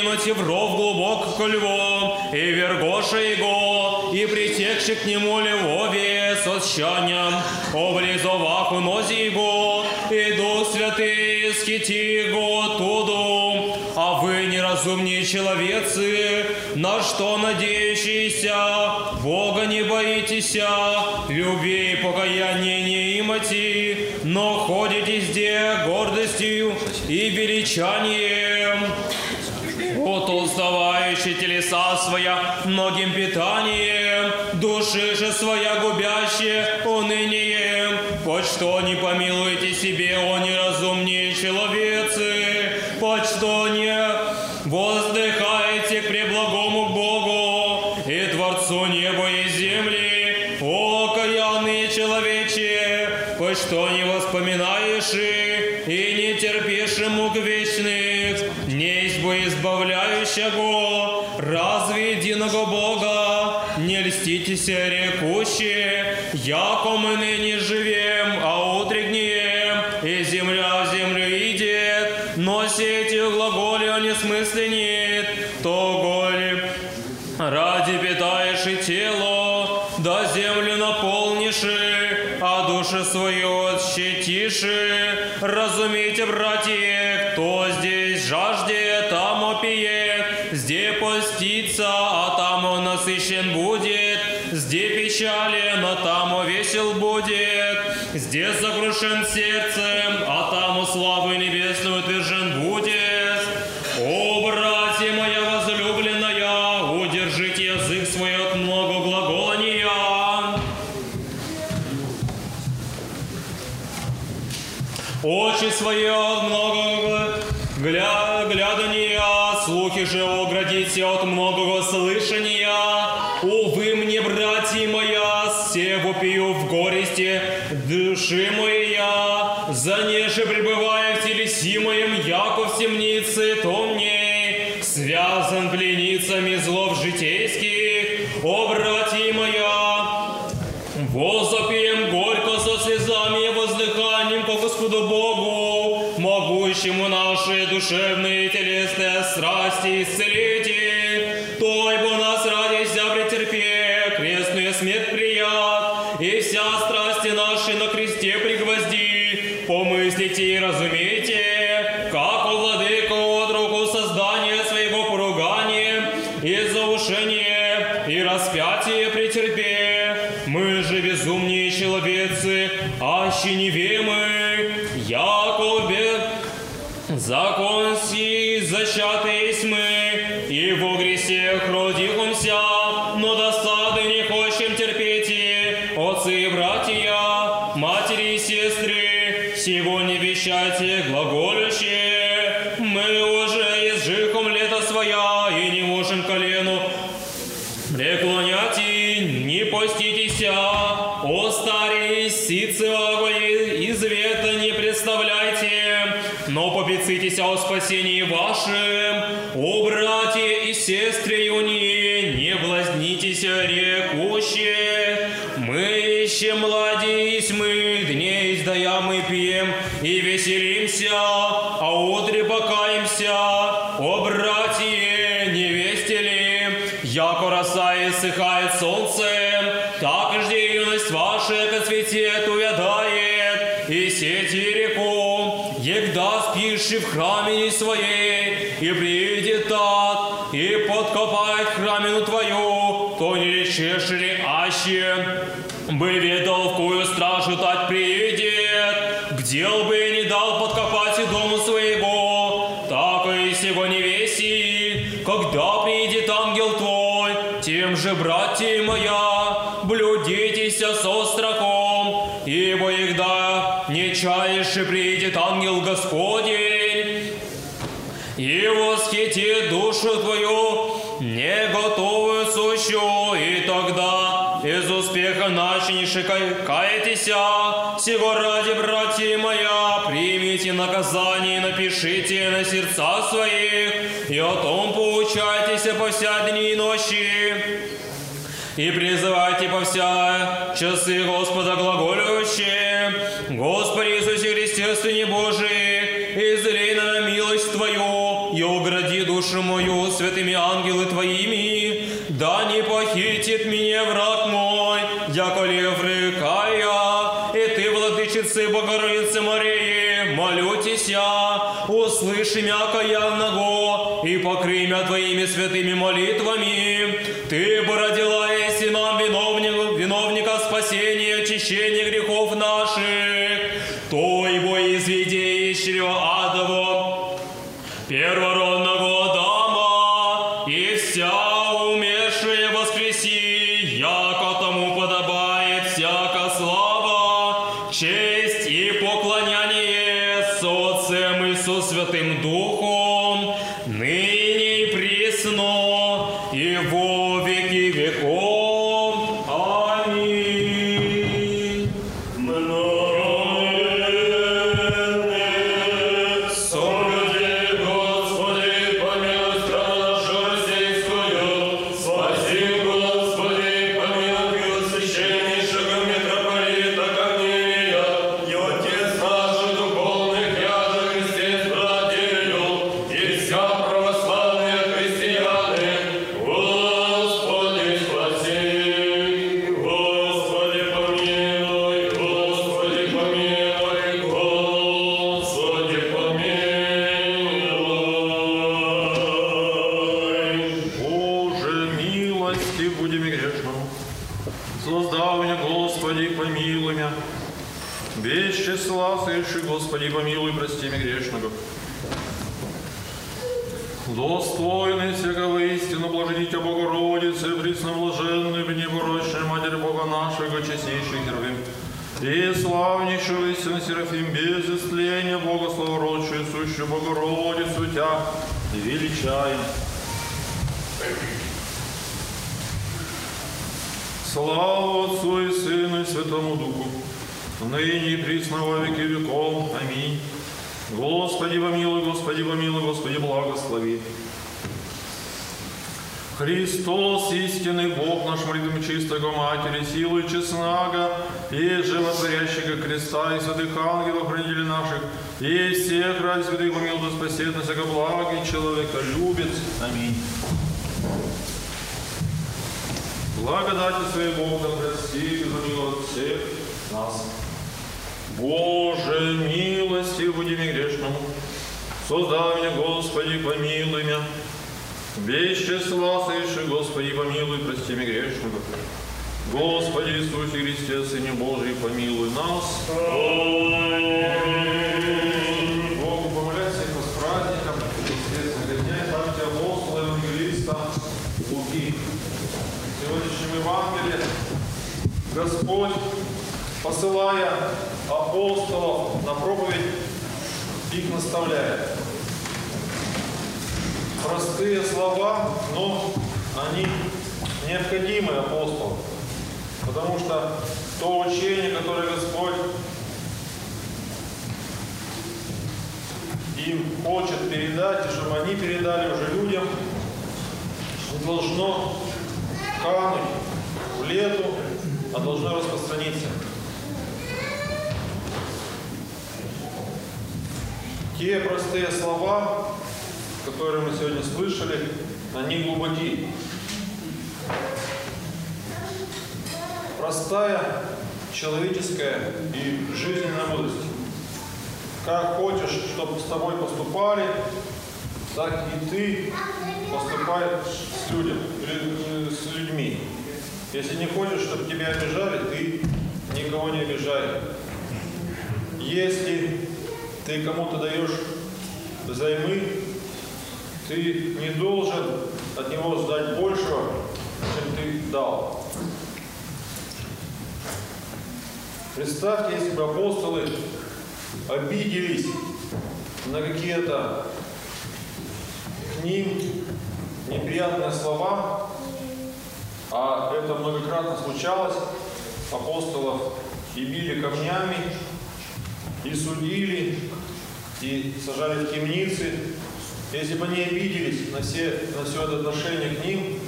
K: кинуть ров глубок к льву, и Вергоша его, и притекший к нему львове со щаням, у унози его, иду святые, схити его оттуду, а вы неразумные человецы, на что надеющиеся, Бога не боитесь, любви и покаяния не имати, но ходите где гордостью и величанием, своя многим питанием, души же своя губящее трудящиеся храме своей, и придет так, и подкопает храмину твою, то не речешь ли аще, бы ведал, в кую стражу тать приедет, где бы не дал подкопать и дому своего, так и сего не веси, когда придет ангел твой, тем же, братья моя, блюдитесь со страхом, ибо егда не чаешь и придет ангел Господень, и восхитит душу твою, не готовую сущу, и тогда из успеха начнешь каетеся. Сего ради, братья моя, примите наказание и напишите на сердца своих, и о том поучайтесь по вся дни и ночи. И призывайте по вся часы Господа глаголющие, Господи Иисусе Христе, Сыне Божий, излей И огради душу мою святыми ангелы Твоими, да не похитит меня враг мой, яко лев рыкая, и Ты, Владычицы Богородицы Марии, молютеся, услыши мяко явного, и покрый мя Твоими святыми молитвами,
G: чистого Матери, силу и честнага, и животворящего креста, и святых ангелов, хранителей наших, и всех ради святых да спасет нас, всяко благий человека любит. Аминь. Благодати своей Бог да прости и помилует всех нас. Боже, милости буди мне грешному, создай меня, Господи, помилуй меня. Числа сыши, Господи, помилуй, прости меня грешного. Господи Иисусе Христе, Сыне Божий, помилуй нас. Богу всех вас с праздником, естественно, дня, памяти апостола, евангелиста Луки. В сегодняшнем Евангелии Господь, посылая апостолов на проповедь, их наставляет. Простые слова, но они необходимы апостолам, потому что то учение, которое Господь им хочет передать, и чтобы они передали уже людям, должно кануть в лету, а должно распространиться. Те простые слова, которые мы сегодня слышали, они глубоки. Простая человеческая и жизненная мудрость. Как хочешь, чтобы с тобой поступали, так и ты поступай с, людям, лю- с людьми. Если не хочешь, чтобы тебя обижали, ты никого не обижай. Если ты кому-то даешь взаймы, ты не должен от него сдать большего, чем ты дал. Представьте, если бы апостолы обиделись на какие-то к ним неприятные слова, а это многократно случалось, апостолов и били камнями, и судили, и сажали в темницы. Если бы они обиделись на все, на все это отношение к ним,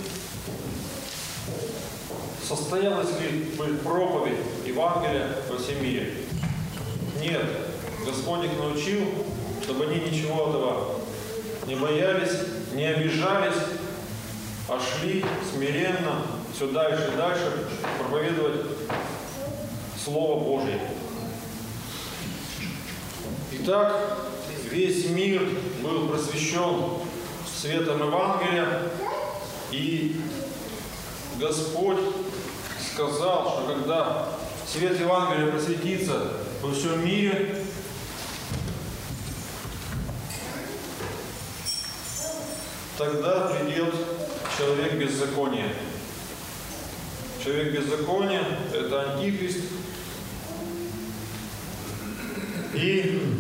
G: состоялась ли бы проповедь Евангелия во всем мире? Нет. Господь их научил, чтобы они ничего этого не боялись, не обижались, а шли смиренно все дальше и дальше проповедовать Слово Божье. Итак, весь мир был просвещен светом Евангелия, и Господь сказал, что когда свет Евангелия просветится во всем мире, тогда придет человек беззакония. Человек беззакония – это антихрист. И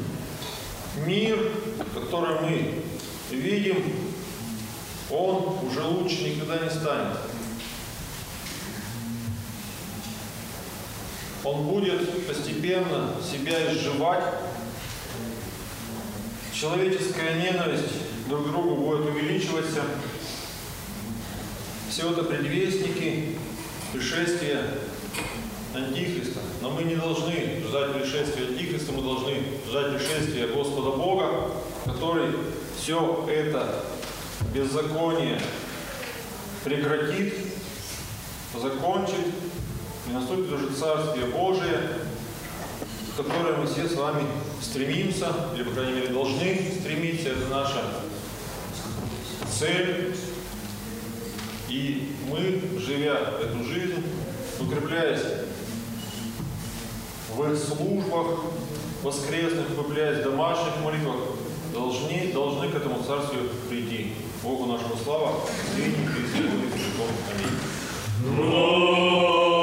G: мир, который мы видим, он уже лучше никогда не станет. Он будет постепенно себя изживать. Человеческая ненависть друг к другу будет увеличиваться. Все это предвестники пришествия Антихриста. Но мы не должны ждать пришествия Антихриста, мы должны ждать пришествия Господа Бога, который все это беззаконие прекратит, закончит, и наступит уже Царствие Божие, к которое мы все с вами стремимся, или, по крайней мере, должны стремиться. Это наша цель. И мы, живя эту жизнь, укрепляясь в их службах воскресных, укрепляясь в домашних молитвах, должны, должны к этому царствию прийти. Богу нашему слава, ныне и. Аминь.